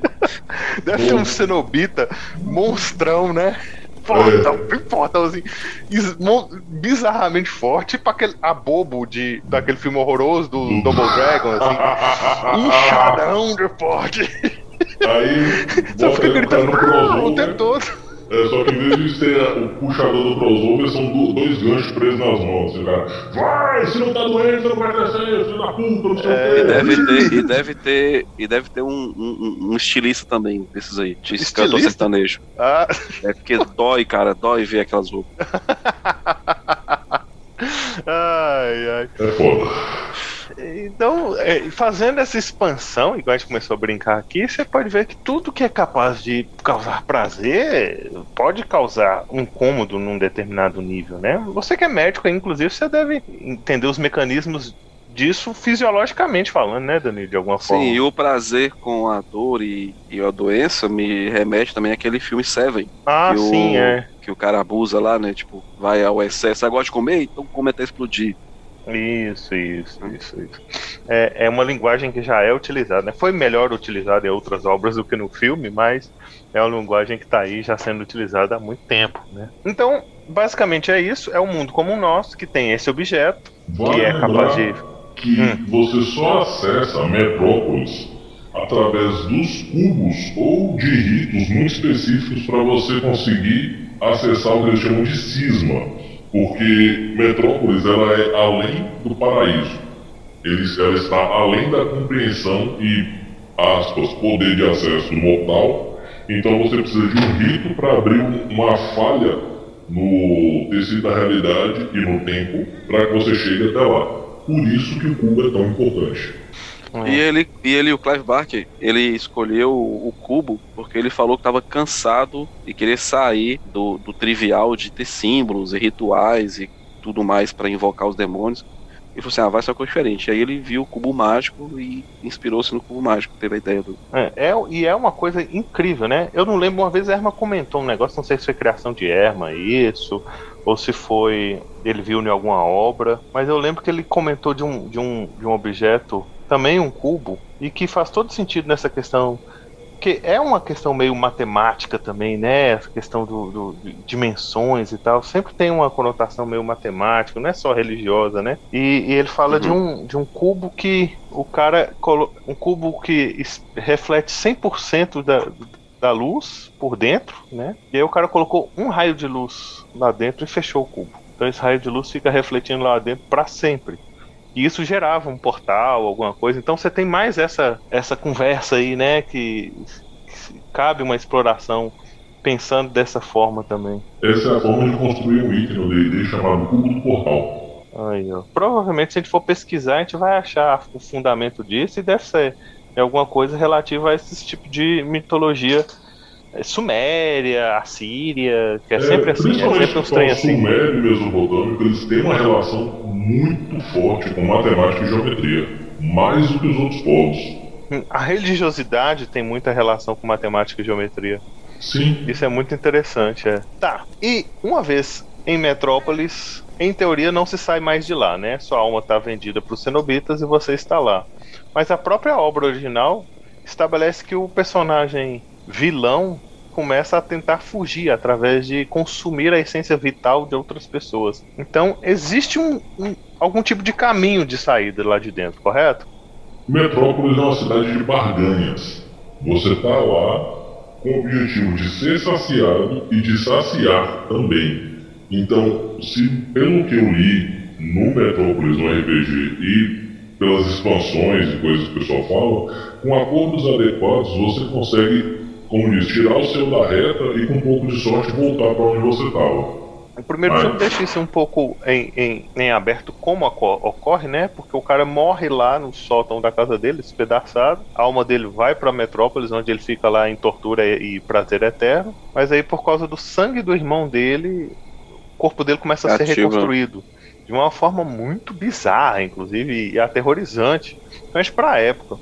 Deve ter um cenobita monstrão, né? Fortão, bem fortãozinho. mon- Bizarramente forte, tipo aquele abobo de, daquele filme horroroso do Double Dragon, assim. Inchadão de forte. Aí bota fica gritando o tempo todo. É, só que em vez de ter o puxador do crossover, são do- dois ganchos presos nas mãos. Assim, cara, vai, se não tá doendo, você não vai crescer, filho da puta, não sei É, o E deve ter, e deve ter, e deve ter um, um, um estilista também, desses aí, de cantor sertanejo. Ah, É porque dói, cara, dói ver aquelas roupas. ai, ai. É foda. Então, é, fazendo essa expansão, igual a gente começou a brincar aqui, você pode ver que tudo que é capaz de causar prazer pode causar um incômodo num determinado nível, né? Você que é médico, inclusive, você deve entender os mecanismos disso fisiologicamente falando, né, Danilo, de alguma forma. Sim, e o prazer com a dor e, e a doença me remete também àquele filme Seven. Ah, que o- sim, é. Que o cara abusa lá, né? Tipo, vai ao excesso. Você gosta de comer? Então come até explodir. Isso, isso, isso, isso. é, é uma linguagem que já é utilizada. Né? Foi melhor utilizada em outras obras do que no filme, mas é uma linguagem que está aí já sendo utilizada há muito tempo. Né? Então, basicamente é isso. É um mundo como o nosso que tem esse objeto que é capaz de. que você só acessa Metrópolis através dos cubos ou de ritos muito específicos para você conseguir acessar o que eles chamam de cisma. Porque Metrópolis ela é além do paraíso. Ela está além da compreensão e, aspas, poder de acesso mortal. Então você precisa de um rito para abrir um- uma falha no tecido da realidade e no tempo para que você chegue até lá. Por isso que o cubo é tão importante. E ele, e ele, o Clive Barker, ele escolheu o, o cubo porque ele falou que estava cansado e queria sair do, do trivial de ter símbolos e rituais e tudo mais para invocar os demônios. E falou assim: ah, vai ser uma coisa diferente. Aí ele viu o cubo mágico e inspirou-se no cubo mágico, teve a ideia do. É, é- e é uma coisa incrível, né? Eu não lembro, uma vez a Erma comentou um negócio, não sei se foi criação de Erma, isso, ou se foi. Ele viu em alguma obra, mas eu lembro que ele comentou de um, de um, de um objeto, também um cubo, e que faz todo sentido nessa questão. Que é uma questão meio matemática também, né? Essa questão do, do- de dimensões e tal. Sempre tem uma conotação meio matemática, não é só religiosa, né? E, e ele fala de, um, de um cubo que o cara. colo- Um cubo que reflete 100% da, da luz por dentro, né? E aí o cara colocou um raio de luz lá dentro e fechou o cubo. Então esse raio de luz fica refletindo lá dentro para sempre. E isso gerava um portal, alguma coisa. Então você tem mais essa, essa conversa aí, né? Que, que cabe uma exploração pensando dessa forma também. Essa é a forma de construir um item no D&D chamado Cubo do Portal. Aí, ó. Provavelmente, se a gente for pesquisar, a gente vai achar o fundamento disso e deve ser alguma coisa relativa a esse tipo de mitologia suméria, assíria, que é, sempre assim, é sempre uns com trem o assim. Sumério e Mesopotâmico, eles têm uma relação muito forte com matemática e geometria, mais do que os outros povos. A religiosidade tem muita relação com matemática e geometria. Sim, Isso é muito interessante, é. Tá. E uma vez em Metrópolis, em teoria não se sai mais de lá, né? Sua alma está vendida para os cenobitas e você está lá. Mas a própria obra original estabelece que o personagem vilão começa a tentar fugir através de consumir a essência vital de outras pessoas. Então existe um, um- algum tipo de caminho de saída lá de dentro, correto? Metrópolis é uma cidade de barganhas. Você tá lá com o objetivo de ser saciado e de saciar também. Então, se pelo que eu li no Metrópolis, no RPG, e pelas expansões e coisas que o pessoal fala, com acordos adequados você consegue, como diz, tirar o seu da reta e com um pouco de sorte voltar para onde você estava. O primeiro Vai. filme deixa isso um pouco em, em, em aberto como oco- ocorre, né? Porque o cara morre lá no sótão da casa dele, despedaçado. A alma dele vai pra Metrópolis, onde ele fica lá em tortura e, e prazer eterno. Mas aí, por causa do sangue do irmão dele, o corpo dele começa a ser reconstruído. De uma forma muito bizarra, inclusive, e aterrorizante. Principalmente pra época.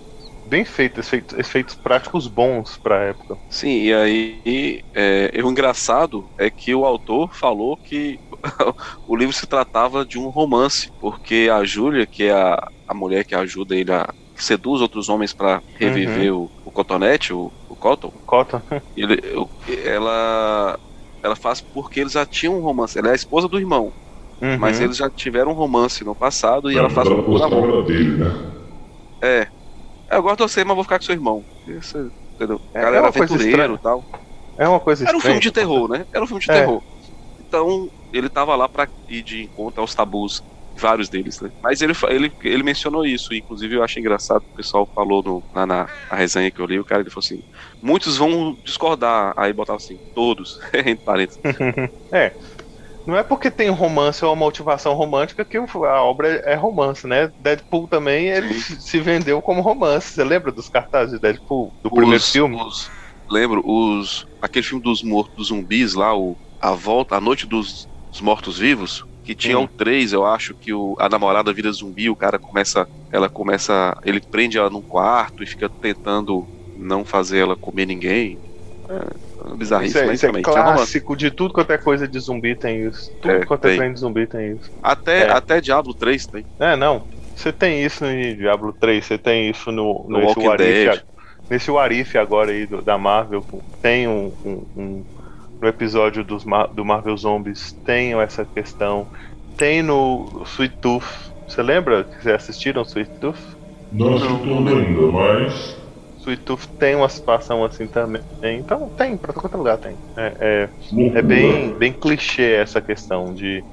Bem feito, efeitos, efeitos práticos bons pra época. Sim, e aí é, e o engraçado é que o autor falou que o livro se tratava de um romance, porque a Júlia, que é a, a mulher que ajuda ele a seduz outros homens para reviver o, o cotonete, o, o Cotton, Cota. ele, eu- ela ela faz porque eles já tinham um romance. Ela é a esposa do irmão, Uhum. mas eles já tiveram um romance no passado e ela faz ela por amor. dele, né? É. Eu gosto de você, mas vou ficar com seu irmão. Isso, entendeu? É, cara é era coisa aventureiro estranha. e tal. É uma coisa Era um estranha. filme de terror, né? Era um filme de É. terror. Então, ele tava lá pra ir de encontro aos tabus, vários deles, né? Mas ele, ele, ele mencionou isso, inclusive eu acho engraçado, o pessoal falou no, na, na resenha que eu li, o cara ele falou assim, muitos vão discordar, aí botava assim, todos, entre parênteses. Não é porque tem romance ou uma motivação romântica que a obra é romance, né? Deadpool também ele se vendeu como romance. Você lembra dos cartazes de Deadpool do primeiro Os- filme? os- lembro, os, aquele filme dos mortos, dos zumbis lá, o, a volta, a noite dos, dos mortos-vivos, que tinha Hum. o 3, eu acho, que o, a namorada vira zumbi, o cara começa, ela começa, ele prende ela num quarto e fica tentando não fazer ela comer ninguém. É, bizarrice, Isso é, mas isso é também tinha romance. clássico de tudo quanto é coisa de zumbi tem isso. Tudo É, quanto é tem. trem de zumbi tem isso. Até, É. até Diablo 3 tem. É, não. Você tem isso no Diablo 3, você tem isso no, No nesse Walking What If Dead. a- nesse Warif agora aí do- da Marvel. Tem um, um- um- no episódio dos, do Marvel Zombies, tem essa questão. Tem no Sweet Tooth. Você lembra que vocês assistiram Sweet Tooth? Não assisti tudo ainda, mas. Sweet Tooth tem uma situação assim também. Então tem, pra todo lugar tem. É, é, é bem, bem clichê essa questão de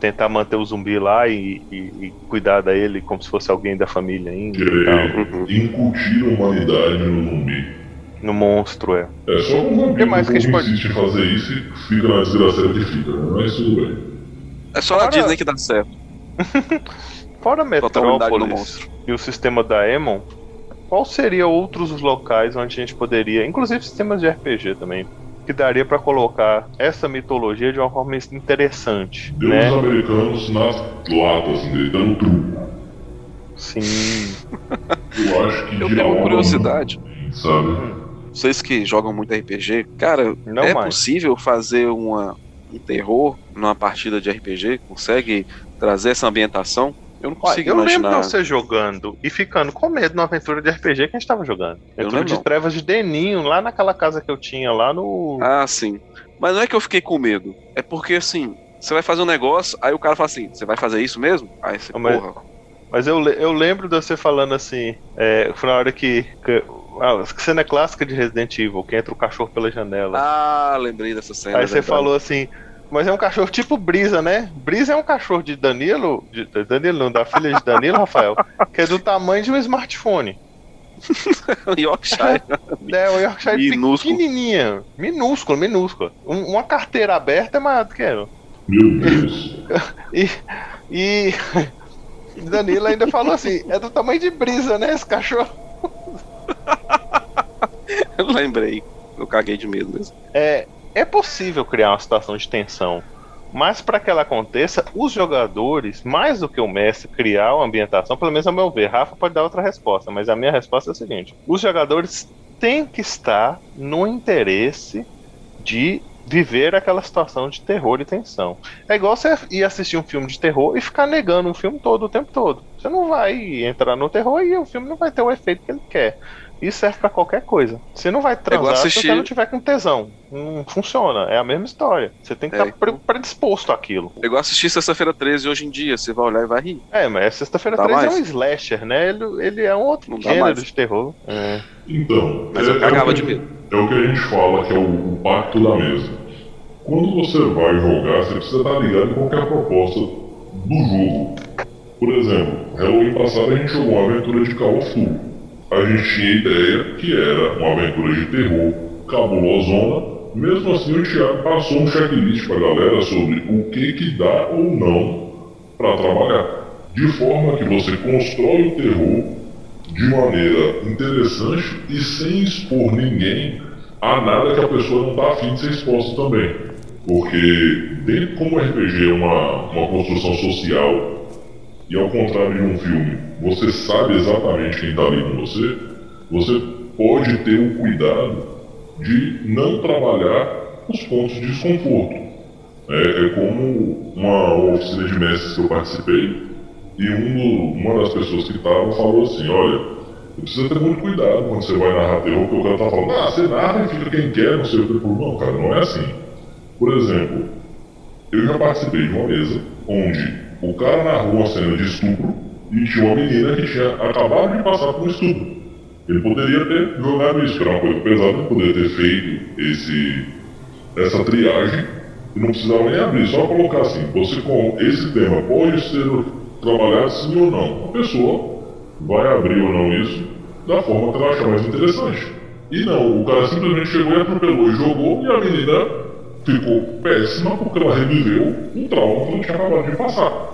tentar manter o zumbi lá e, e- e cuidar dele como se fosse alguém da família ainda e tal. Querer Uhum. incutir a humanidade no zumbi. No monstro, é. É só um Que vampiro mais que que a gente pode- insiste em fazer isso e fica na desgraceira que fica, né? Mas tudo bem. É só na Fora- Disney que dá certo. Fora Metrópolis monstro. e o sistema da Emon, qual seria outros os locais onde a gente poderia, inclusive sistemas de RPG também, que daria pra colocar essa mitologia de uma forma interessante, Deu né? os americanos nas latas, né? dando truco. Sim. Eu acho que Eu de tenho curiosidade. Sabe? Vocês que jogam muito RPG, cara, Não é mais. possível fazer uma, um terror numa partida de RPG? Consegue trazer essa ambientação? Eu não Olha, consigo eu lembro imaginar. de você jogando e ficando com medo numa aventura de RPG que a gente tava jogando. Eu Aventura lembro de não. trevas de Deninho, lá naquela casa que eu tinha, lá no. Ah, sim. Mas não é que eu fiquei com medo. É porque assim, você vai fazer um negócio, aí o cara fala assim: você vai fazer isso mesmo? Aí você, Mas- porra. Mas eu, eu lembro de você falando assim, é, foi na hora que. que ah, cena clássica de Resident Evil, que entra o cachorro pela janela. Ah, lembrei dessa cena. Aí você verdade. falou assim, mas é um cachorro tipo Brisa, né? Brisa é um cachorro de Danilo, de Danilo não, da filha de Danilo, Rafael, que é do tamanho de um smartphone. Yorkshire. É, o Yorkshire Minúsculo. pequenininha, minúsculo, minúsculo. Um- uma carteira aberta é maior do que ela. Meu Deus. E, e Danilo ainda falou assim, é do tamanho de Brisa, né, esse cachorro? Eu lembrei. Eu caguei de medo mesmo. É, é possível criar uma situação de tensão, mas para que ela aconteça, os jogadores, mais do que o mestre, criar uma ambientação, pelo menos ao meu ver, Rafa pode dar outra resposta, mas a minha resposta é a seguinte: os jogadores têm que estar no interesse de viver aquela situação de terror e tensão. É igual você ir assistir um filme de terror e ficar negando um filme todo o tempo todo. Você não vai entrar no terror e o filme não vai ter o efeito que ele quer. Isso serve pra qualquer coisa. Você não vai transar se assistir- você não tiver com tesão. Não funciona. É a mesma história. Você tem que É. estar pre- predisposto àquilo. Eu igual assistir sexta-feira 13 hoje em dia. Você vai olhar e vai rir. É, mas sexta-feira Dá 13 é mais? um slasher, né? Ele, ele é um outro Não gênero de terror. É. Então, Mas eu é, é cagava o de que, medo. é o que a gente fala que é o, o pacto da mesa. Quando você vai jogar, você precisa estar ligado em qualquer proposta do jogo. Por exemplo, Halloween passado a gente jogou uma aventura de Call of Duty. A gente tinha ideia que era uma aventura de terror cabulosona. Mesmo assim, o Thiago passou um checklist pra galera sobre o que que dá ou não para trabalhar. De forma que você constrói o terror de maneira interessante e sem expor ninguém a nada que a pessoa não está afim de ser exposta também. Porque, dentro, como o RPG é uma, uma construção social, e ao contrário de um filme, você sabe exatamente quem está ali com você, você pode ter o cuidado de não trabalhar os pontos de desconforto. É, é como uma oficina de mestres que eu participei, e um uma das pessoas que estavam falou assim, olha, precisa ter muito cuidado quando você vai narrar terror, porque o cara tá falando, ah, você narra e fica quem quer, não sei o que. Não, cara, não é assim. Por exemplo, eu já participei de uma mesa onde o cara narrou uma cena de estupro e tinha uma menina que tinha acabado de passar por um estupro. Ele poderia ter jogado isso, que era uma coisa pesada, poderia ter feito esse, essa triagem e não precisava nem abrir, só colocar assim, você com esse tema pode ser trabalhado sim ou não. A pessoa vai abrir ou não isso da forma que ela achar mais interessante. E não, o cara simplesmente chegou e atropelou e jogou e a menina ficou péssima porque ela reviveu um trauma que ela tinha acabado de passar.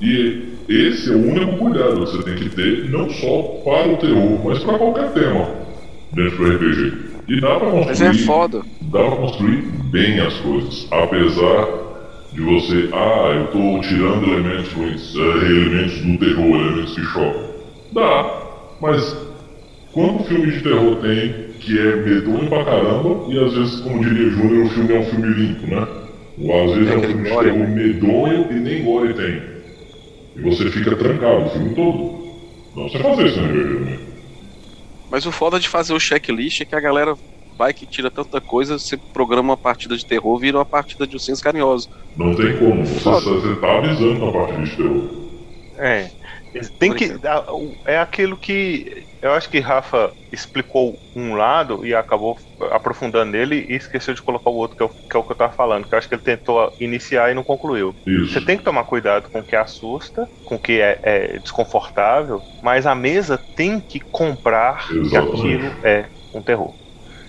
E esse é o único cuidado que você tem que ter, não só para o terror, mas para qualquer tema dentro do RPG. E dá pra construir Mas é foda. dá pra construir bem as coisas. Apesar de você, ah, eu tô tirando elementos eh, elementos do terror, elementos que chocam. Dá, mas quanto filme de terror tem que é medonho pra caramba e às vezes, como diria Júnior, o filme é um filme limpo, né? Ou às vezes é um aquele filme de terror medonho e nem gore tem. E você fica trancado o filme todo. Não você fazer isso RPG também. Mas o foda de fazer o checklist é que a galera vai que tira tanta coisa, você programa uma partida de terror, vira uma partida de ursinhos carinhosos. Não tem como. Você, você tá avisando na parte de terror. É. Tem que. É aquilo que. Eu acho que Rafa explicou um lado e acabou aprofundando nele e esqueceu de colocar o outro, que é o que, é o que eu tava falando. Que eu acho que ele tentou iniciar e não concluiu. Isso. Você tem que tomar cuidado com o que assusta, com o que é, é desconfortável, mas a mesa tem que comprar que Exatamente. aquilo é um terror.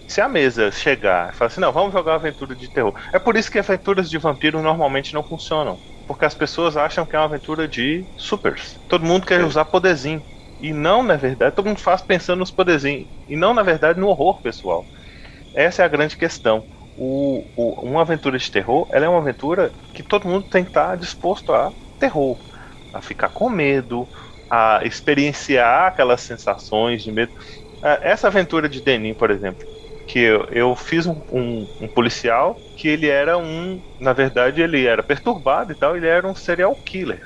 Se a mesa chegar e falar assim, não, vamos jogar aventura de terror. É por isso que aventuras de vampiro normalmente não funcionam. Porque as pessoas acham que é uma aventura de supers. Todo mundo quer usar poderzinho. E não, na verdade, todo mundo faz pensando nos poderzinhos. E não, na verdade, no horror, pessoal. Essa é a grande questão. O, o- uma aventura de terror, ela é uma aventura que todo mundo tem que estar disposto a terror. A ficar com medo, a experienciar aquelas sensações de medo. Ah, Essa aventura de Denim, por exemplo, que eu, eu fiz um, um- um policial que ele era um. Na verdade, ele era perturbado e tal, ele era um serial killer.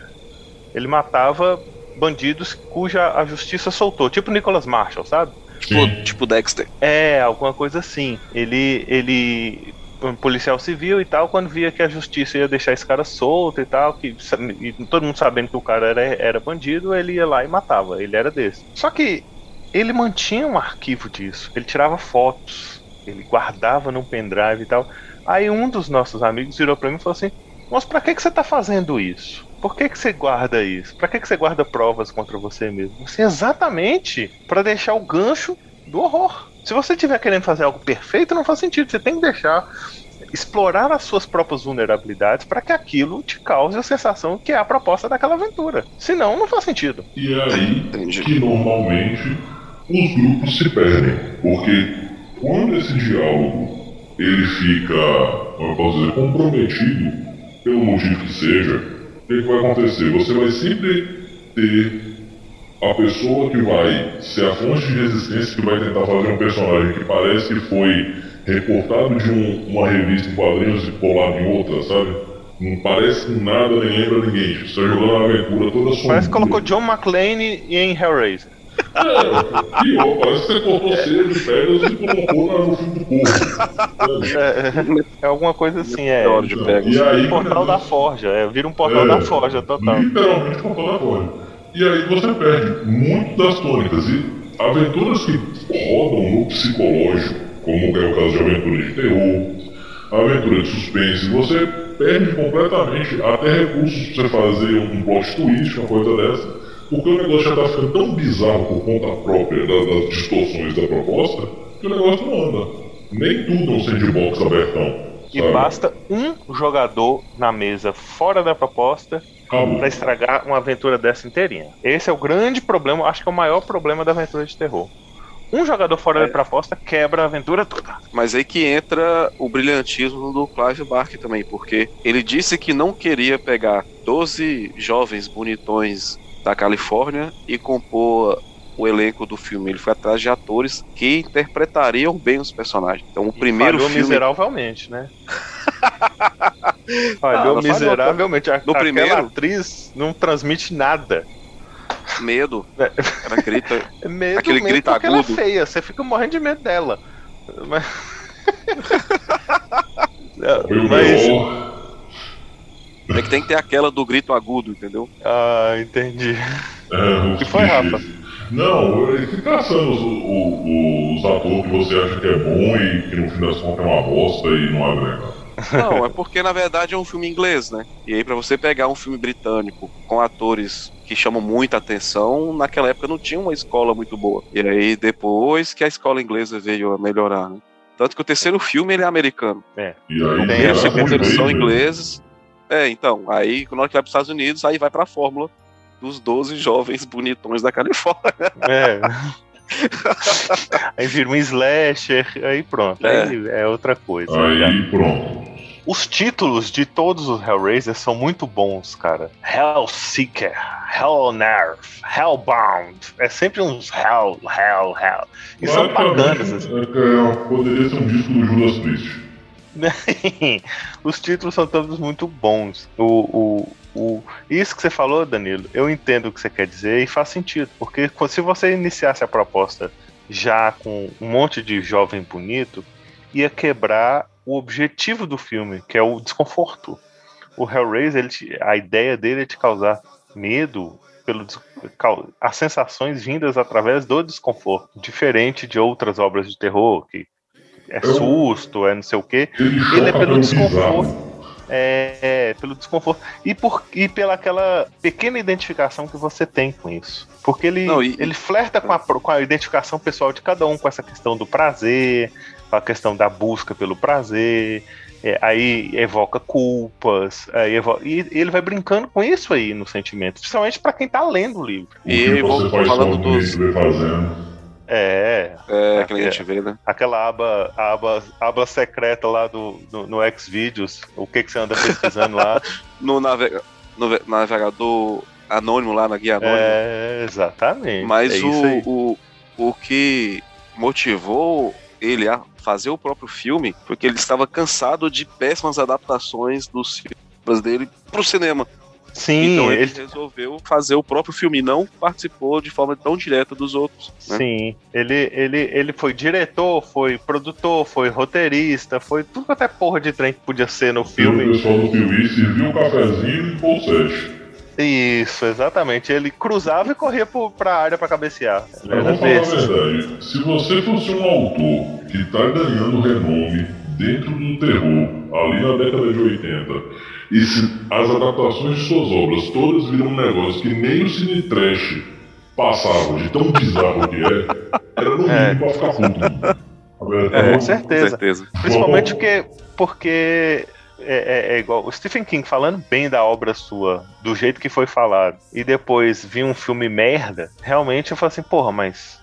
Ele matava bandidos cuja a justiça soltou, tipo Nicholas Marshall, sabe? Tipo, Sim. tipo Dexter. É, alguma coisa assim. Ele, ele, um policial civil e tal, quando via que a justiça ia deixar esse cara solto e tal, que e todo mundo sabendo que o cara era, era bandido, ele ia lá e matava. Ele era desse. Só que ele mantinha um arquivo disso. Ele tirava fotos, ele guardava num pendrive e tal. Aí um dos nossos amigos virou pra mim e falou assim: Mas pra que, que você tá fazendo isso? Por que, que você guarda isso? Pra que, que você guarda provas contra você mesmo? Assim, exatamente pra deixar o gancho do horror. Se você estiver querendo fazer algo perfeito, não faz sentido. Você tem que deixar explorar as suas próprias vulnerabilidades para que aquilo te cause a sensação que é a proposta daquela aventura. Senão, não faz sentido. E é aí Entendi. que normalmente os grupos se perdem. Porque quando esse diálogo ele fica, como eu posso dizer, comprometido, pelo motivo que seja, que, que vai acontecer? Você vai sempre ter a pessoa que vai ser a fonte de resistência que vai tentar fazer um personagem que parece que foi recortado de um- uma revista em quadrinhos e colado em outra, sabe? Não parece nada nem lembra ninguém. Você tá jogando uma aventura toda sombria. Parece que colocou John McClane em Hellraiser. É, pior, parece que você cortou cedo de e colocou na- no fim do corpo. sabe? É, é alguma coisa assim, é. Meteoro de. E aí, Portal da Forja, é, vira um portal da Forja total. Literalmente portal da Forja. E aí você perde muito das tônicas. E aventuras que rodam no psicológico, como é o caso de aventura de terror, aventura de suspense, você perde completamente até recursos pra você fazer um plot twist, uma coisa dessa. Porque o negócio já tá ficando tão bizarro por conta própria da- das distorções da proposta, que o negócio não anda. Nem tudo é um sandbox abertão. E sabe? basta um jogador na mesa fora da proposta pra estragar uma aventura dessa inteirinha. Esse é o grande problema, acho que é o maior problema da aventura de terror. Um jogador fora É. da proposta quebra a aventura toda. Mas aí que entra o brilhantismo do Clive Barker também, porque ele disse que não queria pegar 12 jovens bonitões da Califórnia e compor o elenco do filme. Ele foi atrás de atores que interpretariam bem os personagens. Então o E primeiro falhou filme miseravelmente, né? Falhou não miseravelmente. A- No aquela primeiro- atriz não transmite nada. medo, É. ela grita. É medo Aquele mesmo grito porque ela é agudo. feia. Você fica morrendo de medo dela. Mas... O Mas-. É que tem que ter aquela do grito agudo, entendeu? Ah, entendi. É, os que foi. Rafa? Não, ele fica caçando os, o- os atores que você acha que é bom e que no fim das contas é uma bosta e não agrega. Não, é porque na verdade é um filme inglês, né? E aí pra você pegar um filme britânico com atores que chamam muita atenção, naquela época não tinha uma escola muito boa. E aí depois que a escola inglesa veio a melhorar, né? Tanto que o terceiro filme ele é americano. E aí, O primeiro e o segundo eles são ingleses. É, então, aí quando que vai para os Estados Unidos, aí vai pra fórmula dos 12 jovens bonitões da Califórnia. É. aí vira um slasher, aí pronto. Aí é outra coisa. Aí pronto. Os títulos de todos os Hellraisers são muito bons, cara. Hellseeker, Hell on Earth, Hellbound. É sempre uns Hell, Hell, Hell. E são bacanas. assim. é, é, poderia ser um disco do Judas Priest. Os títulos são todos muito bons. O, o- o, isso que você falou, Danilo, eu entendo o que você quer dizer e faz sentido, porque se você iniciasse a proposta já com um monte de jovem bonito, ia quebrar o objetivo do filme, que é o desconforto. O Hellraiser, ele, a ideia dele é te causar medo pelo as sensações vindas através do desconforto, diferente de outras obras de terror que é susto, é não sei o quê. Ele é pelo desconforto. É, é, pelo desconforto. E, por, e pela aquela pequena identificação que você tem com isso. Porque ele, não, e... ele flerta com a, com a identificação pessoal de cada um, com essa questão do prazer, com a questão da busca pelo prazer. É, aí evoca culpas, aí evoca, e ele vai brincando com isso aí no sentimento, principalmente para quem tá lendo o livro. E você falando dos. É. É, que a gente vê, né? Aquela aba, aba, aba secreta lá do, no, no Xvideos, o que, que você anda pesquisando lá? no, navega, no navegador anônimo lá na guia anônima. É, exatamente. Mas é o, o, o que motivou ele a fazer o próprio filme foi que ele estava cansado de péssimas adaptações dos filmes dele para o cinema. Sim, então ele, ele, resolveu fazer o próprio filme, não participou de forma tão direta dos outros. Né? Sim, ele, ele, ele foi diretor, foi produtor, foi roteirista, foi tudo quanto é porra de trem que podia ser no filme. O pessoal do TV serviu um cafezinho e pôr Isso, exatamente. Ele cruzava e corria pro, pra área pra cabecear. Mas vamos falar a verdade. Se você fosse um autor que tá ganhando renome dentro do terror, ali na década de 80, e se as adaptações de suas obras todas viram um negócio que nem o Cine Trash passava de tão bizarro que é, era no é. mínimo é. pra ficar puto. É, com certeza. certeza. Principalmente porque, porque é, é, é, igual o Stephen King falando bem da obra sua, do jeito que foi falado, e depois vir um filme merda, realmente eu falo assim, porra, mas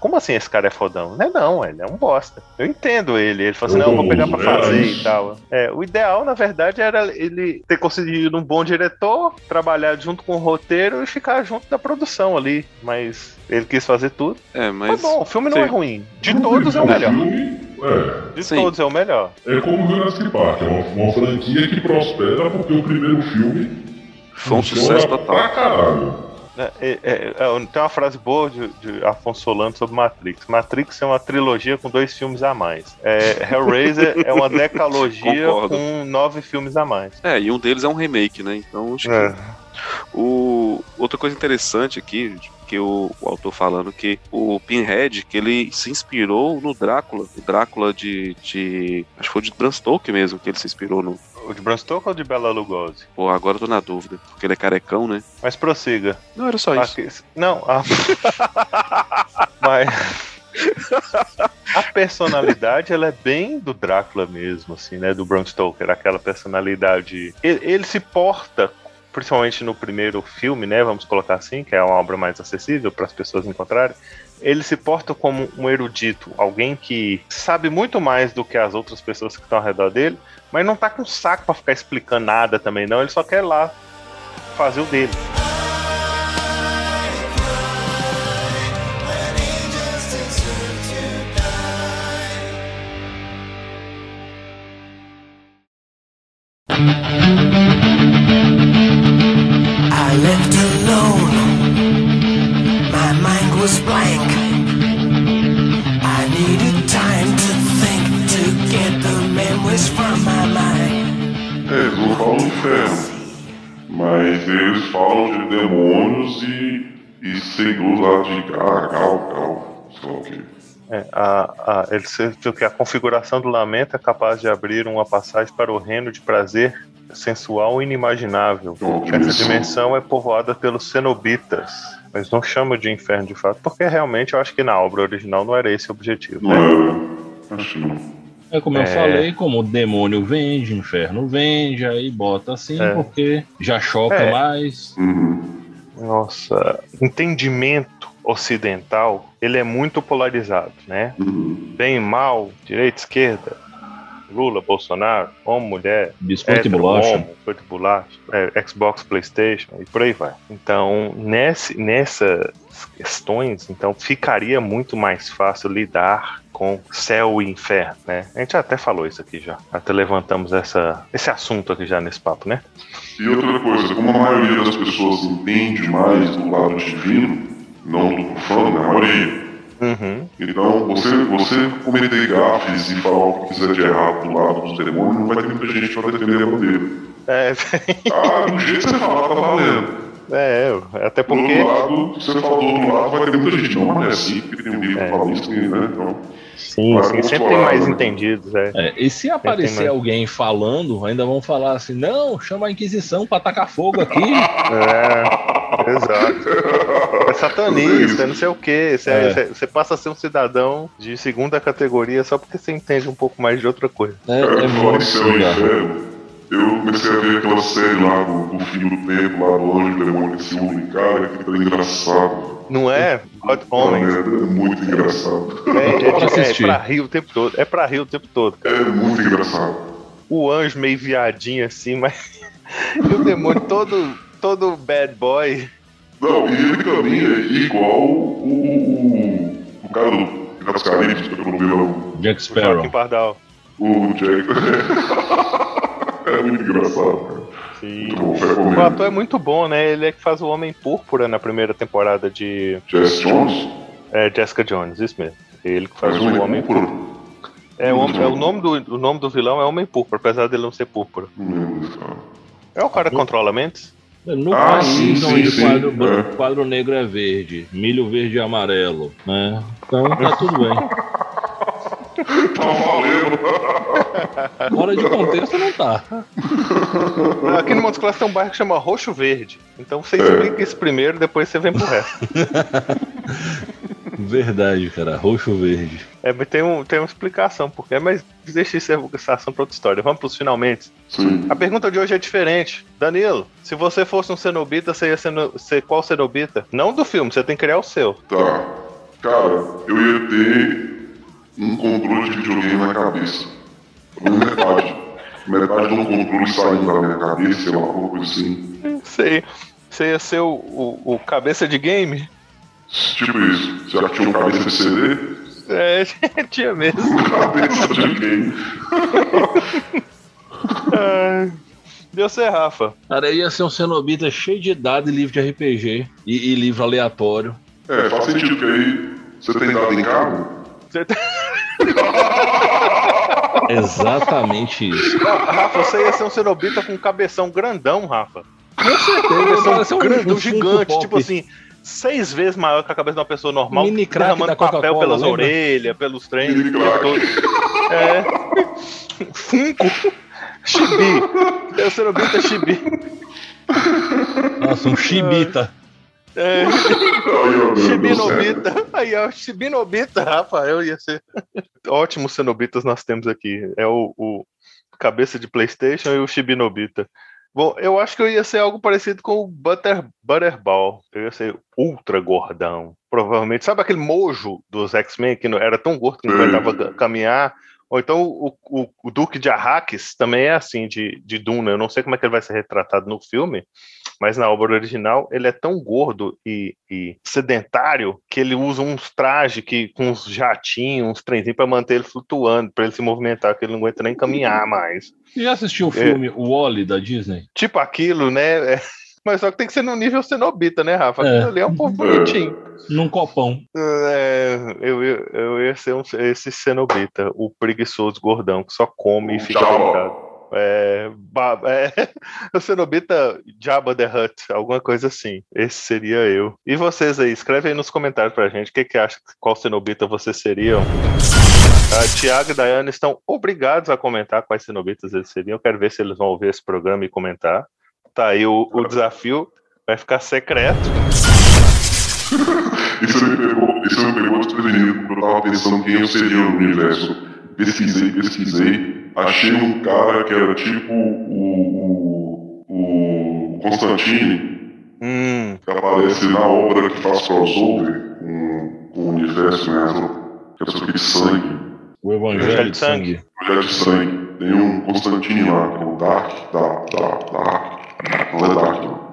como assim esse cara é fodão? Não é não, ele é um bosta. Eu entendo ele. Ele falou assim, não, eu vou pegar pra fazer e tal. É, o ideal, na verdade, era ele ter conseguido um bom diretor, trabalhar junto com o roteiro e ficar junto da produção ali. Mas ele quis fazer tudo. É, mas. Foi bom, o filme não é ruim. De todos é o melhor. É. De Sim. todos é o melhor. É como o Jurassic Park, é uma, uma franquia que prospera porque o primeiro filme foi um sucesso total. Pra caralho. É, é, é, é, tem uma frase boa de, de, Afonso Solano sobre Matrix. Matrix é uma trilogia com dois filmes a mais. É, Hellraiser é uma decalogia com nove filmes a mais. É, e um deles é um remake, né? Então acho que. O, outra coisa interessante aqui, que o, o, autor falando que o Pinhead, que ele se inspirou no Drácula, o Drácula de, de acho que foi de Bram Stoker mesmo, que ele se inspirou no, o de Bram Stoker ou de Bela Lugosi? Pô, agora eu tô na dúvida, porque ele é carecão, né? Mas prossiga. Não, era só isso. Aqui, não, a... mas... a personalidade ela é bem do Drácula mesmo, assim, né? Do Bram Stoker, aquela personalidade. Ele, ele, se porta, principalmente no primeiro filme, né? Vamos colocar assim, que é uma obra mais acessível para as pessoas encontrarem ele se porta como um erudito, alguém que sabe muito mais do que as outras pessoas que estão ao redor dele, mas não tá com saco para ficar explicando nada também, não. Ele só quer lá fazer o dele. Seguros lá de sei lá o que. É, a, a, ele viu que a configuração do lamento é capaz de abrir uma passagem para o reino de prazer sensual e inimaginável. Oh, Essa isso. dimensão é povoada pelos cenobitas, mas não chama de inferno de fato, porque realmente eu acho que na obra original não era esse o objetivo. Não né? era, acho que não. É como é... eu falei, como o demônio vende, o inferno vende, aí bota assim, é. porque já choca é. mais. Uhum. Nossa, entendimento ocidental, ele é muito polarizado, né? Uhum. Bem, mal, direita, esquerda. Lula, Bolsonaro, homem, mulher, Biscoito e bolacha. homo, biscoito e bolacha, é, Xbox, Playstation e por aí vai. Então, nesse, nessas questões, então ficaria muito mais fácil lidar com céu e inferno, né? A gente até falou isso aqui já. Até levantamos essa, esse assunto aqui já nesse papo, né? E outra coisa, como a maioria das pessoas entende mais do lado divino, não do profano, né? A maioria. Uhum. Então, você, você cometer gafes e falar o que quiser de errado do lado dos demônios, não vai ter muita gente pra defender a bandeira. É, Ah, do jeito que você falar, tá valendo. é, até Do porque. outro lado, você falou do outro lado, vai ter muita gente. Não, mas é assim, porque tem um livro que fala isso, né? Então, Sim, sim, sempre tem mais né? entendidos, é. É, e se aparecer mais. alguém falando, ainda vão falar assim: não, chama a Inquisição pra tacar fogo aqui. É, exato. É satanista, não sei o quê. Você, É. você- você passa a ser um cidadão de segunda categoria só porque você entende um pouco mais de outra coisa. É, é, é muito bizarro. eu comecei a ver aquela série lá do, do Filho do Tempo, lá do Anjo e o Demônio que se unem, cara, que tá engraçado. Não é? God Homens. merda, É muito engraçado. É, é, Pra é, é pra rir o tempo todo. É pra rir o tempo todo, cara. É muito engraçado. O anjo meio viadinho assim, mas. e o demônio todo, todo bad boy. Não, e ele caminha igual o, o, o cara do Piratas Caribes, que eu não vi lá, o- Jack O Sparrow. Joaquim Pardal. o Jack. é muito engraçado, cara. Sim. Bom, O ator é muito bom, né? Ele é que faz o Homem Púrpura na primeira temporada de Jess Jones é, Jessica Jones, isso mesmo. Ele que faz o Homem púrpura. Púrpura. É, o, é o, nome do, o nome do vilão é Homem Púrpura, apesar dele não ser púrpura. Cara. É o cara que controla mentes? No Ah, país sim, sim, onde sim, o quadro, é. quadro negro é verde, milho verde e amarelo, né? Então tá tudo bem. Tá valendo. Fora de contexto não tá. Aqui no Montes Claros tem um bairro que chama Roxo Verde. Então você explica isso primeiro, depois você vem pro resto. Verdade, cara. Roxo verde. É, mas tem, um, tem uma explicação, porque mas deixa isso essa ação pra outra história. Vamos pros finalmente. Sim. A pergunta de hoje é diferente. Danilo, se você fosse um cenobita, você ia ser, ser qual cenobita? Não do filme, você tem que criar o seu. Tá. Cara, eu ia ter um controle de videogame na cabeça. Metade. Metade de um controle saindo da minha cabeça, sei lá, alguma coisa assim. Você, você ia ser o, o, o cabeça de game? Tipo isso. Já que tinha um cabeça de CD, É, tinha mesmo. cabeça de. Ai, Deu ser, Rafa. Cara, ia ser um cenobita cheio de dado e livro de RPG e, e livro aleatório. É, faz sentido que aí você tem dado em casa. Você tem- Exatamente isso. Rafa, você ia ser um cenobita com um cabeção grandão, Rafa. Com certeza, Cabeção parece um, grandão, um gigante, Funko Pop. tipo assim, seis vezes maior que a cabeça de uma pessoa normal, Mini derramando da papel pelas lembra? orelhas, pelos trens. Mini o tempo crack. todo. É. Funko. Chibi. É o cenobita chibi. Nossa, um chibita. É. Chibinobita. Aí, ó, Chibinobita, Rafael ia ser. Ótimos cenobitas nós temos aqui. É o, o cabeça de PlayStation e o Chibinobita. Bom, eu acho que eu ia ser algo parecido com o Butter, Butterball. Eu ia ser ultra gordão. Provavelmente. Sabe aquele mojo dos X-Men que não, era tão gordo que não aguentava caminhar? Ou então o, o, o Duque de Arrakis também é assim, de, de Duna. Eu não sei como é que ele vai ser retratado no filme, mas na obra original ele é tão gordo e, e sedentário que ele usa uns trajes que, com uns jatinhos, uns trenzinhos para manter ele flutuando, para ele se movimentar, que ele não aguenta nem caminhar mais. Você já assistiu o filme O Wally da Disney? Tipo aquilo, né? É, Mas só que tem que ser no nível cenobita, né, Rafa? É. Aquilo ali é um povo bonitinho. Num copão. É, eu, ia- eu ia ser um, esse cenobita, o preguiçoso gordão que só come e fica deitado. É, é, cenobita Jabba the Hutt, alguma coisa assim. Esse seria eu. E vocês aí, escreve aí nos comentários pra gente o que, que acha, qual cenobita vocês seriam. A Tiago e Dayana estão obrigados a comentar quais cenobitas eles seriam. Eu quero ver se eles vão ouvir esse programa e comentar. Tá aí o, o desafio, vai ficar secreto. Isso me pegou, isso me pegou desprevenido, porque eu tava pensando quem eu seria no universo. Pesquisei, pesquisei, achei um cara que era tipo o, o, o Constantine, Hum, que aparece na obra que faz crossover com, com o universo mesmo, que é sobre sangue. O Evangelho de Sangue. Evangelho de Sangue. Tem um Constantine lá, que é o Dark, da, da, da, não é Dark, não.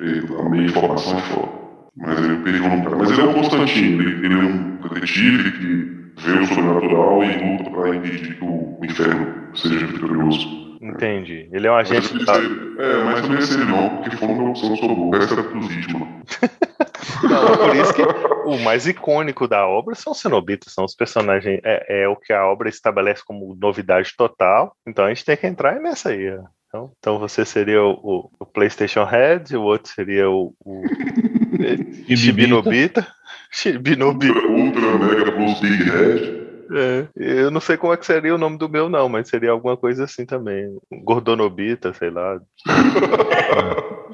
Ele, a meia informação é foda. Mas ele perdeu o nome cara. Mas ele é o Constantine, ele, ele é um detetive que vê o sobrenatural e luta pra impedir que o inferno seja vitorioso. Entendi. Ele é um agente. Mas ele- é, mas também é seria não, porque foi uma opção sobrou. O resto era tudo vítima. Não, por isso que o mais icônico da obra são os cenobitas, são os personagens. É, é o que a obra estabelece como novidade total. Então a gente tem que entrar nessa aí. ó. Então, então você seria o, o- o PlayStation Head, o outro seria o, o E Shibinobita. Ultra, Mega Plus Big Head. É, eu não sei como é que seria o nome do meu, não, mas seria alguma coisa assim também. Gordonobita, sei lá.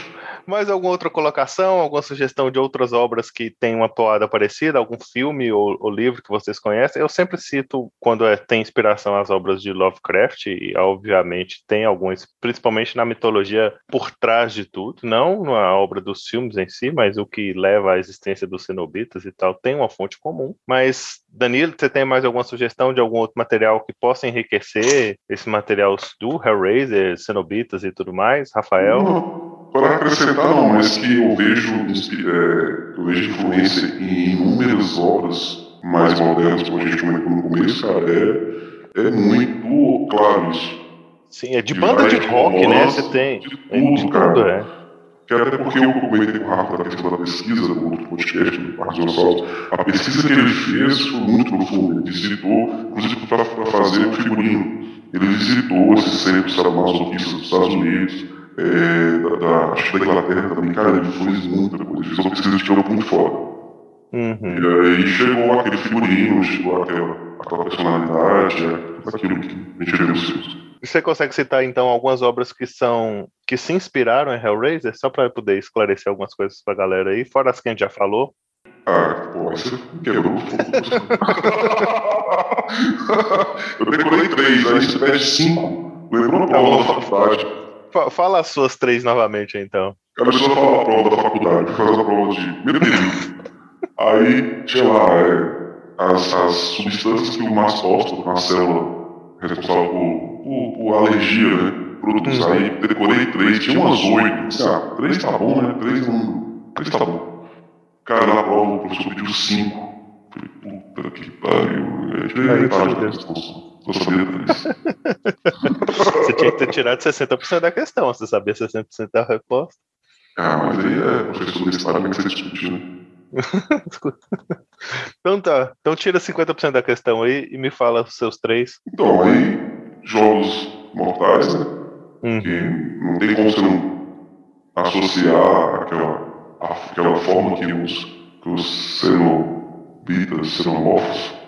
Mais alguma outra colocação, alguma sugestão de outras obras que têm uma toada parecida, algum filme ou, ou livro que vocês conhecem? Eu sempre cito quando é- tem inspiração as obras de Lovecraft, e obviamente tem alguns, principalmente na mitologia por trás de tudo, não na obra dos filmes em si, mas o que leva à existência dos cenobitas e tal, tem uma fonte comum. Mas, Danilo, você tem mais alguma sugestão de algum outro material que possa enriquecer esse material do Hellraiser, cenobitas e tudo mais? Rafael? Para acrescentar não, mas que eu vejo, é, eu vejo influência em inúmeras obras mais modernas, como a gente comentou no começo, cara, é, é muito claro isso. Sim, é de De banda de rock, né? Você tem. de é tudo, de cara. tudo, é. Que até porque eu comentei com o Rafa da questão da pesquisa, no outro podcast do Parque Dinossauro, a pesquisa que ele fez foi muito profunda. Ele visitou, inclusive para fazer o figurino, ele visitou esses centros sadomasoquistas dos Estados Unidos, da, da, acho que da Inglaterra também. Cara, ele fez muita coisa, ele uma pesquisa de campo muito foda. Uhum. E aí chegou aquele figurino, chegou aquela, aquela personalidade, é, aquilo que a nos filmes. Você consegue citar então algumas obras que são que se inspiraram em Hellraiser, só para poder esclarecer algumas coisas pra galera aí, fora as que a gente já falou? Ah, pô, você me quebrou. Eu decorei três, aí você pede cinco. Lembrou a prova da faculdade. Fa- Fala as suas três novamente então. A pessoa fala a prova da faculdade, faz a prova de. Aí tinha lá é, as, as substâncias que o mastócito, uma célula responsável por, por, por alergia, né? Produtos. Uhum. Aí decorei três, tinha umas oito. Disse, Ah, três tá bom, né? Três não. Três tá bom. Cara, na prova o professor pediu cinco. Falei, puta que pariu. É, Aí, metade da questão. Tô sabendo disso. Você tinha que ter tirado 60% da questão, você sabia 60% da resposta. Ah, mas aí é professor universitário, tem que ser discutido, né? Então tá, então tira 50% da questão aí e me fala os seus três. Então, aí, jogos mortais, né? Uhum. que não tem como você não associar aquela, aquela forma que os, que os cenobitas, xenomorfos,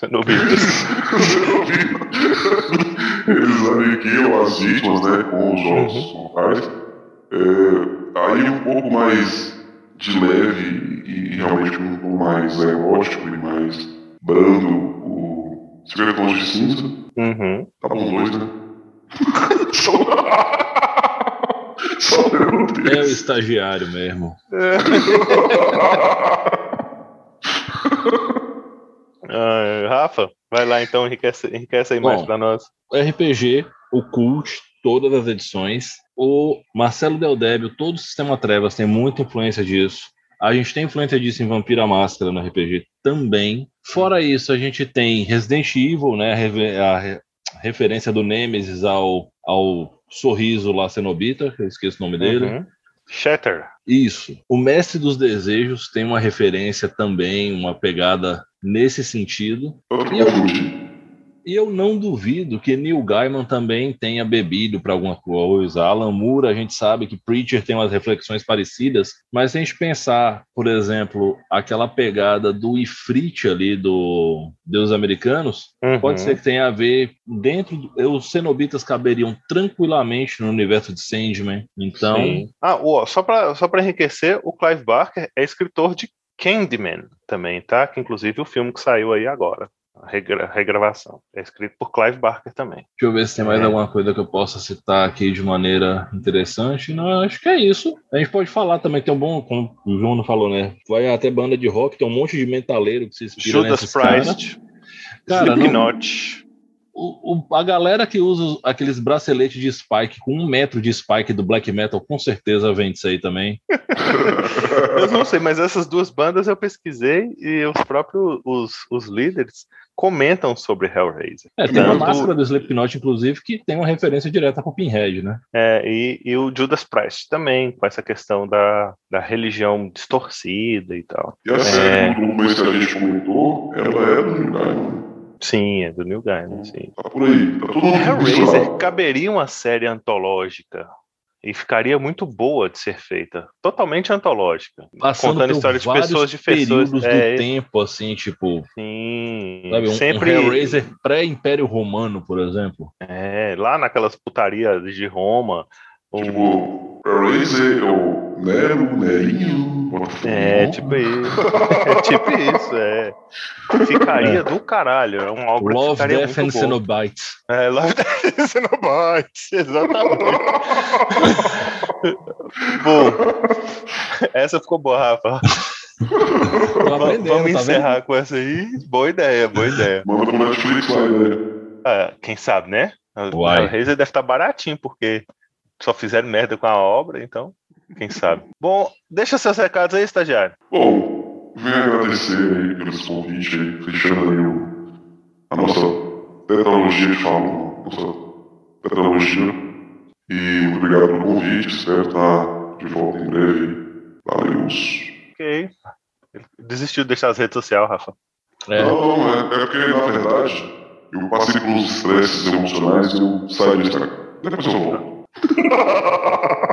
Cenobitas. eles aniquilam as vítimas, né, com os jogos mortais. É, aí um pouco mais de leve e, e realmente um pouco mais erótico e mais brando, o 50 tons de cinza. Uhum. Tá bom, dois, né? Só, só É o estagiário mesmo. Ah, Rafa, vai lá então, enriquece, enriquece mais Bom. pra nós. RPG, o Cult, todas as edições. O Marcelo Del Débio, todo o Sistema Trevas tem muita influência disso. A gente tem influência disso em Vampira Máscara no RPG também. Fora isso, a gente tem Resident Evil, né? a A re- referência do Nemesis ao, ao sorriso lá Cenobita, que eu esqueço o nome dele. Uhum. Shatter. Isso. O Mestre dos Desejos tem uma referência também, uma pegada nesse sentido. E eu-. E eu não duvido que Neil Gaiman também tenha bebido para alguma coisa. Alan Moore, a gente sabe que Preacher tem umas reflexões parecidas, mas se a gente pensar, por exemplo, aquela pegada do Ifrit ali do Deus Americanos, Uhum. pode ser que tenha a ver dentro do, os cenobitas caberiam tranquilamente no universo de Sandman. Então, Sim. Ah, só para só pra enriquecer, o Clive Barker é escritor de Candyman também, tá? Que inclusive o filme que saiu aí agora. a regra- regravação. É escrito por Clive Barker também. Deixa eu ver se tem mais É. alguma coisa que eu possa citar aqui de maneira interessante. Não, acho que é isso. A gente pode falar também, tem um bom, como o João não falou, né? Vai até banda de rock, tem um monte de metaleiro que se inspira Judas. Priest, Slipknot. O, o- a galera que usa aqueles braceletes de spike com um metro de spike do black metal, com certeza vende isso aí também. Eu não sei, mas essas duas bandas eu pesquisei e os próprios os, os líderes comentam sobre Hellraiser. É, tem uma Tanto- máscara do Slipknot, inclusive, que tem uma referência direta pro Pinhead, né? É, e, e o Judas Priest também, com essa questão da, da religião distorcida e tal. E a É. série do Douglas que a gente comentou, ela é do Gaiman. Sim, é do New Gaiman, sim. Tá por aí, tá tudo Hellraiser misturado. caberia uma série antológica e ficaria muito boa de ser feita. Totalmente antológica. Passando Contando por história de pessoas de pessoas. períodos É, do tempo, assim, tipo, sim. sabe, um, sempre um Hellraiser pré-Império Romano, por exemplo. É, lá naquelas putarias de Roma. Tipo, Hellraiser é o Nero, Nerinho, Botafogo. É, tipo isso. É tipo isso, é. Ficaria do caralho. É um algo que Love, ficaria Death and. Cenobites. É, Love, Death and Cenobites. Exatamente. bom, essa ficou boa, Rafa. Vamos tá encerrar com essa aí. Boa ideia, boa ideia. Manda pro Netflix lá, né? Ah, quem sabe, né? O Uai. Hellraiser deve estar baratinho, porque só fizeram merda com a obra, então, quem sabe. Bom, deixa seus recados aí, estagiário. Bom, venho agradecer aí pelo esse convite aí, fechando aí o, a nossa tetralogia de falo, nossa tetralogia. E muito obrigado pelo convite, espero estar de volta em breve. Valeu. Ok. Desistiu de deixar as redes sociais, Rafa. É, Não, não, é, é porque na verdade eu passei pelos estresses emocionais e eu saí do Instagram. Depois eu volto.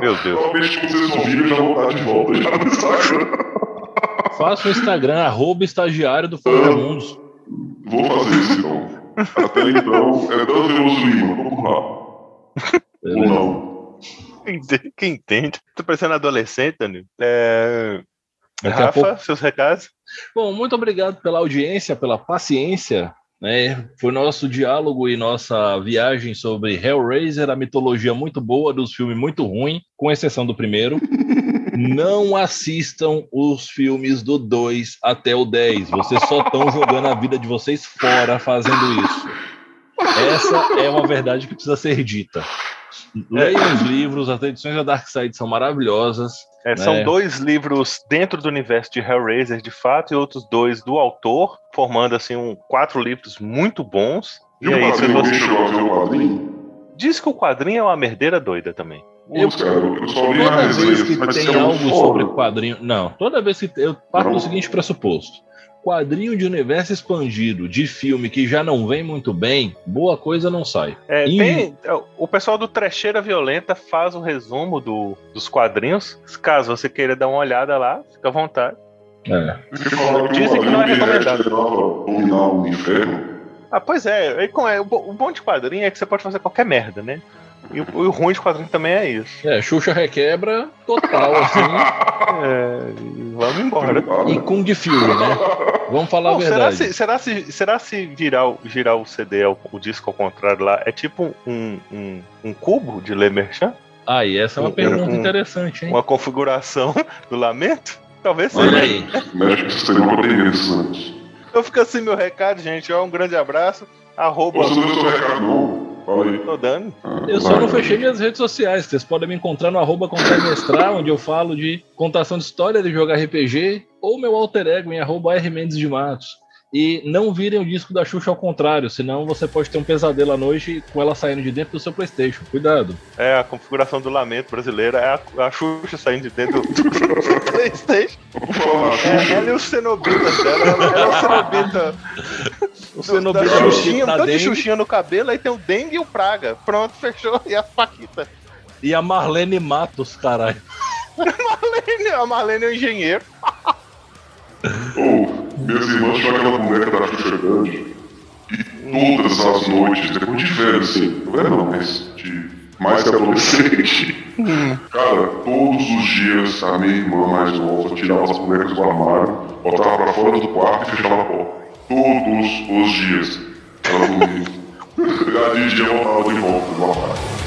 Meu Deus. Provavelmente quando vocês ouvirem eu já vou estar de volta já no Instagram. faça o Instagram, arroba estagiário do Fora Mundos. Vou fazer isso então. Até então, é tão Veloso Lima, vamos lá. Ou não. Quem entende-? Tô parecendo adolescente, Danilo. É... Rafa, pouco- seus recados? Bom, muito obrigado pela audiência, pela paciência. Né? Foi nosso diálogo e nossa viagem sobre Hellraiser, a mitologia muito boa dos filmes muito ruim, com exceção do primeiro. Não assistam os filmes do 2 até o 10. Vocês só estão jogando a vida de vocês fora fazendo isso. Essa é uma verdade que precisa ser dita. Leiam os livros, as edições da Dark Side são maravilhosas. É, são É. dois livros dentro do universo de Hellraiser, de fato, e outros dois do autor, formando assim um, quatro livros muito bons. E E aí, se você chegou a ver o quadrinho? diz que o quadrinho é uma merdeira doida também. Putz, cara, eu só li Toda vez que mas tem algo foda. sobre quadrinho. Não, toda vez que. Eu parto do seguinte pressuposto: quadrinho de universo expandido de filme que já não vem muito bem, boa coisa não sai. É, Ih. tem- é, o pessoal do Trecheira Violenta faz o resumo do- dos quadrinhos. Caso você queira dar uma olhada lá, fica à vontade. É. Dizem que não é de recomendado. O inferno. Ah, pois é. e com- é, o bom de quadrinho é que você pode fazer qualquer merda, né? E o, e o ruim de quadrinho também é isso. É, Xuxa requebra total, assim. É, e vamos embora. e Kung Fury, né? Vamos falar Bom, a será, verdade. se, será, se, será se virar, o- girar o CD, o, o disco ao contrário lá, é tipo um, um, um cubo de Le Merchan? Aí, essa é uma Um- pergunta um- interessante, hein? Uma configuração do lamento? Talvez seja. Olha aí. Mexe com o sistema pra ter meses antes. Então fica assim meu recado, gente. Ó, um grande abraço. Arroba. Você não deu seu recado, não? Fala aí. Tô dando. Ah, Eu só vai. não fechei minhas redes sociais. Vocês podem me encontrar no arroba Contar e Mestrar, onde eu falo de contação de história de jogar RPG, ou meu alter ego em arroba R Mendes de Matos. E não virem o disco da Xuxa ao contrário, senão você pode ter um pesadelo à noite com ela saindo de dentro do seu Playstation. Cuidado. É, a configuração do lamento brasileira é a, a Xuxa saindo de dentro do, Playstation. É, ela e os cenobitas dela. Ela, é o cenobita. O cenobita da Xuxinha, um da tanto de Xuxinha no cabelo, aí tem o dengue e o praga. Pronto, fechou. E a Paquita. e a Marlene Matos, caralho. A Marlene é o engenheiro. Ô, minhas irmãs tinham aquela boneca da Xuxa grande. E todas as noites, depois de velho, assim, não era não, mas de mais que adolescente. Cara, todos os dias a minha irmã mais nova tirava as bonecas do armário, botava pra fora do quarto e fechava a porta. todos os dias. Ela dormia. De dia voltava de volta, igual a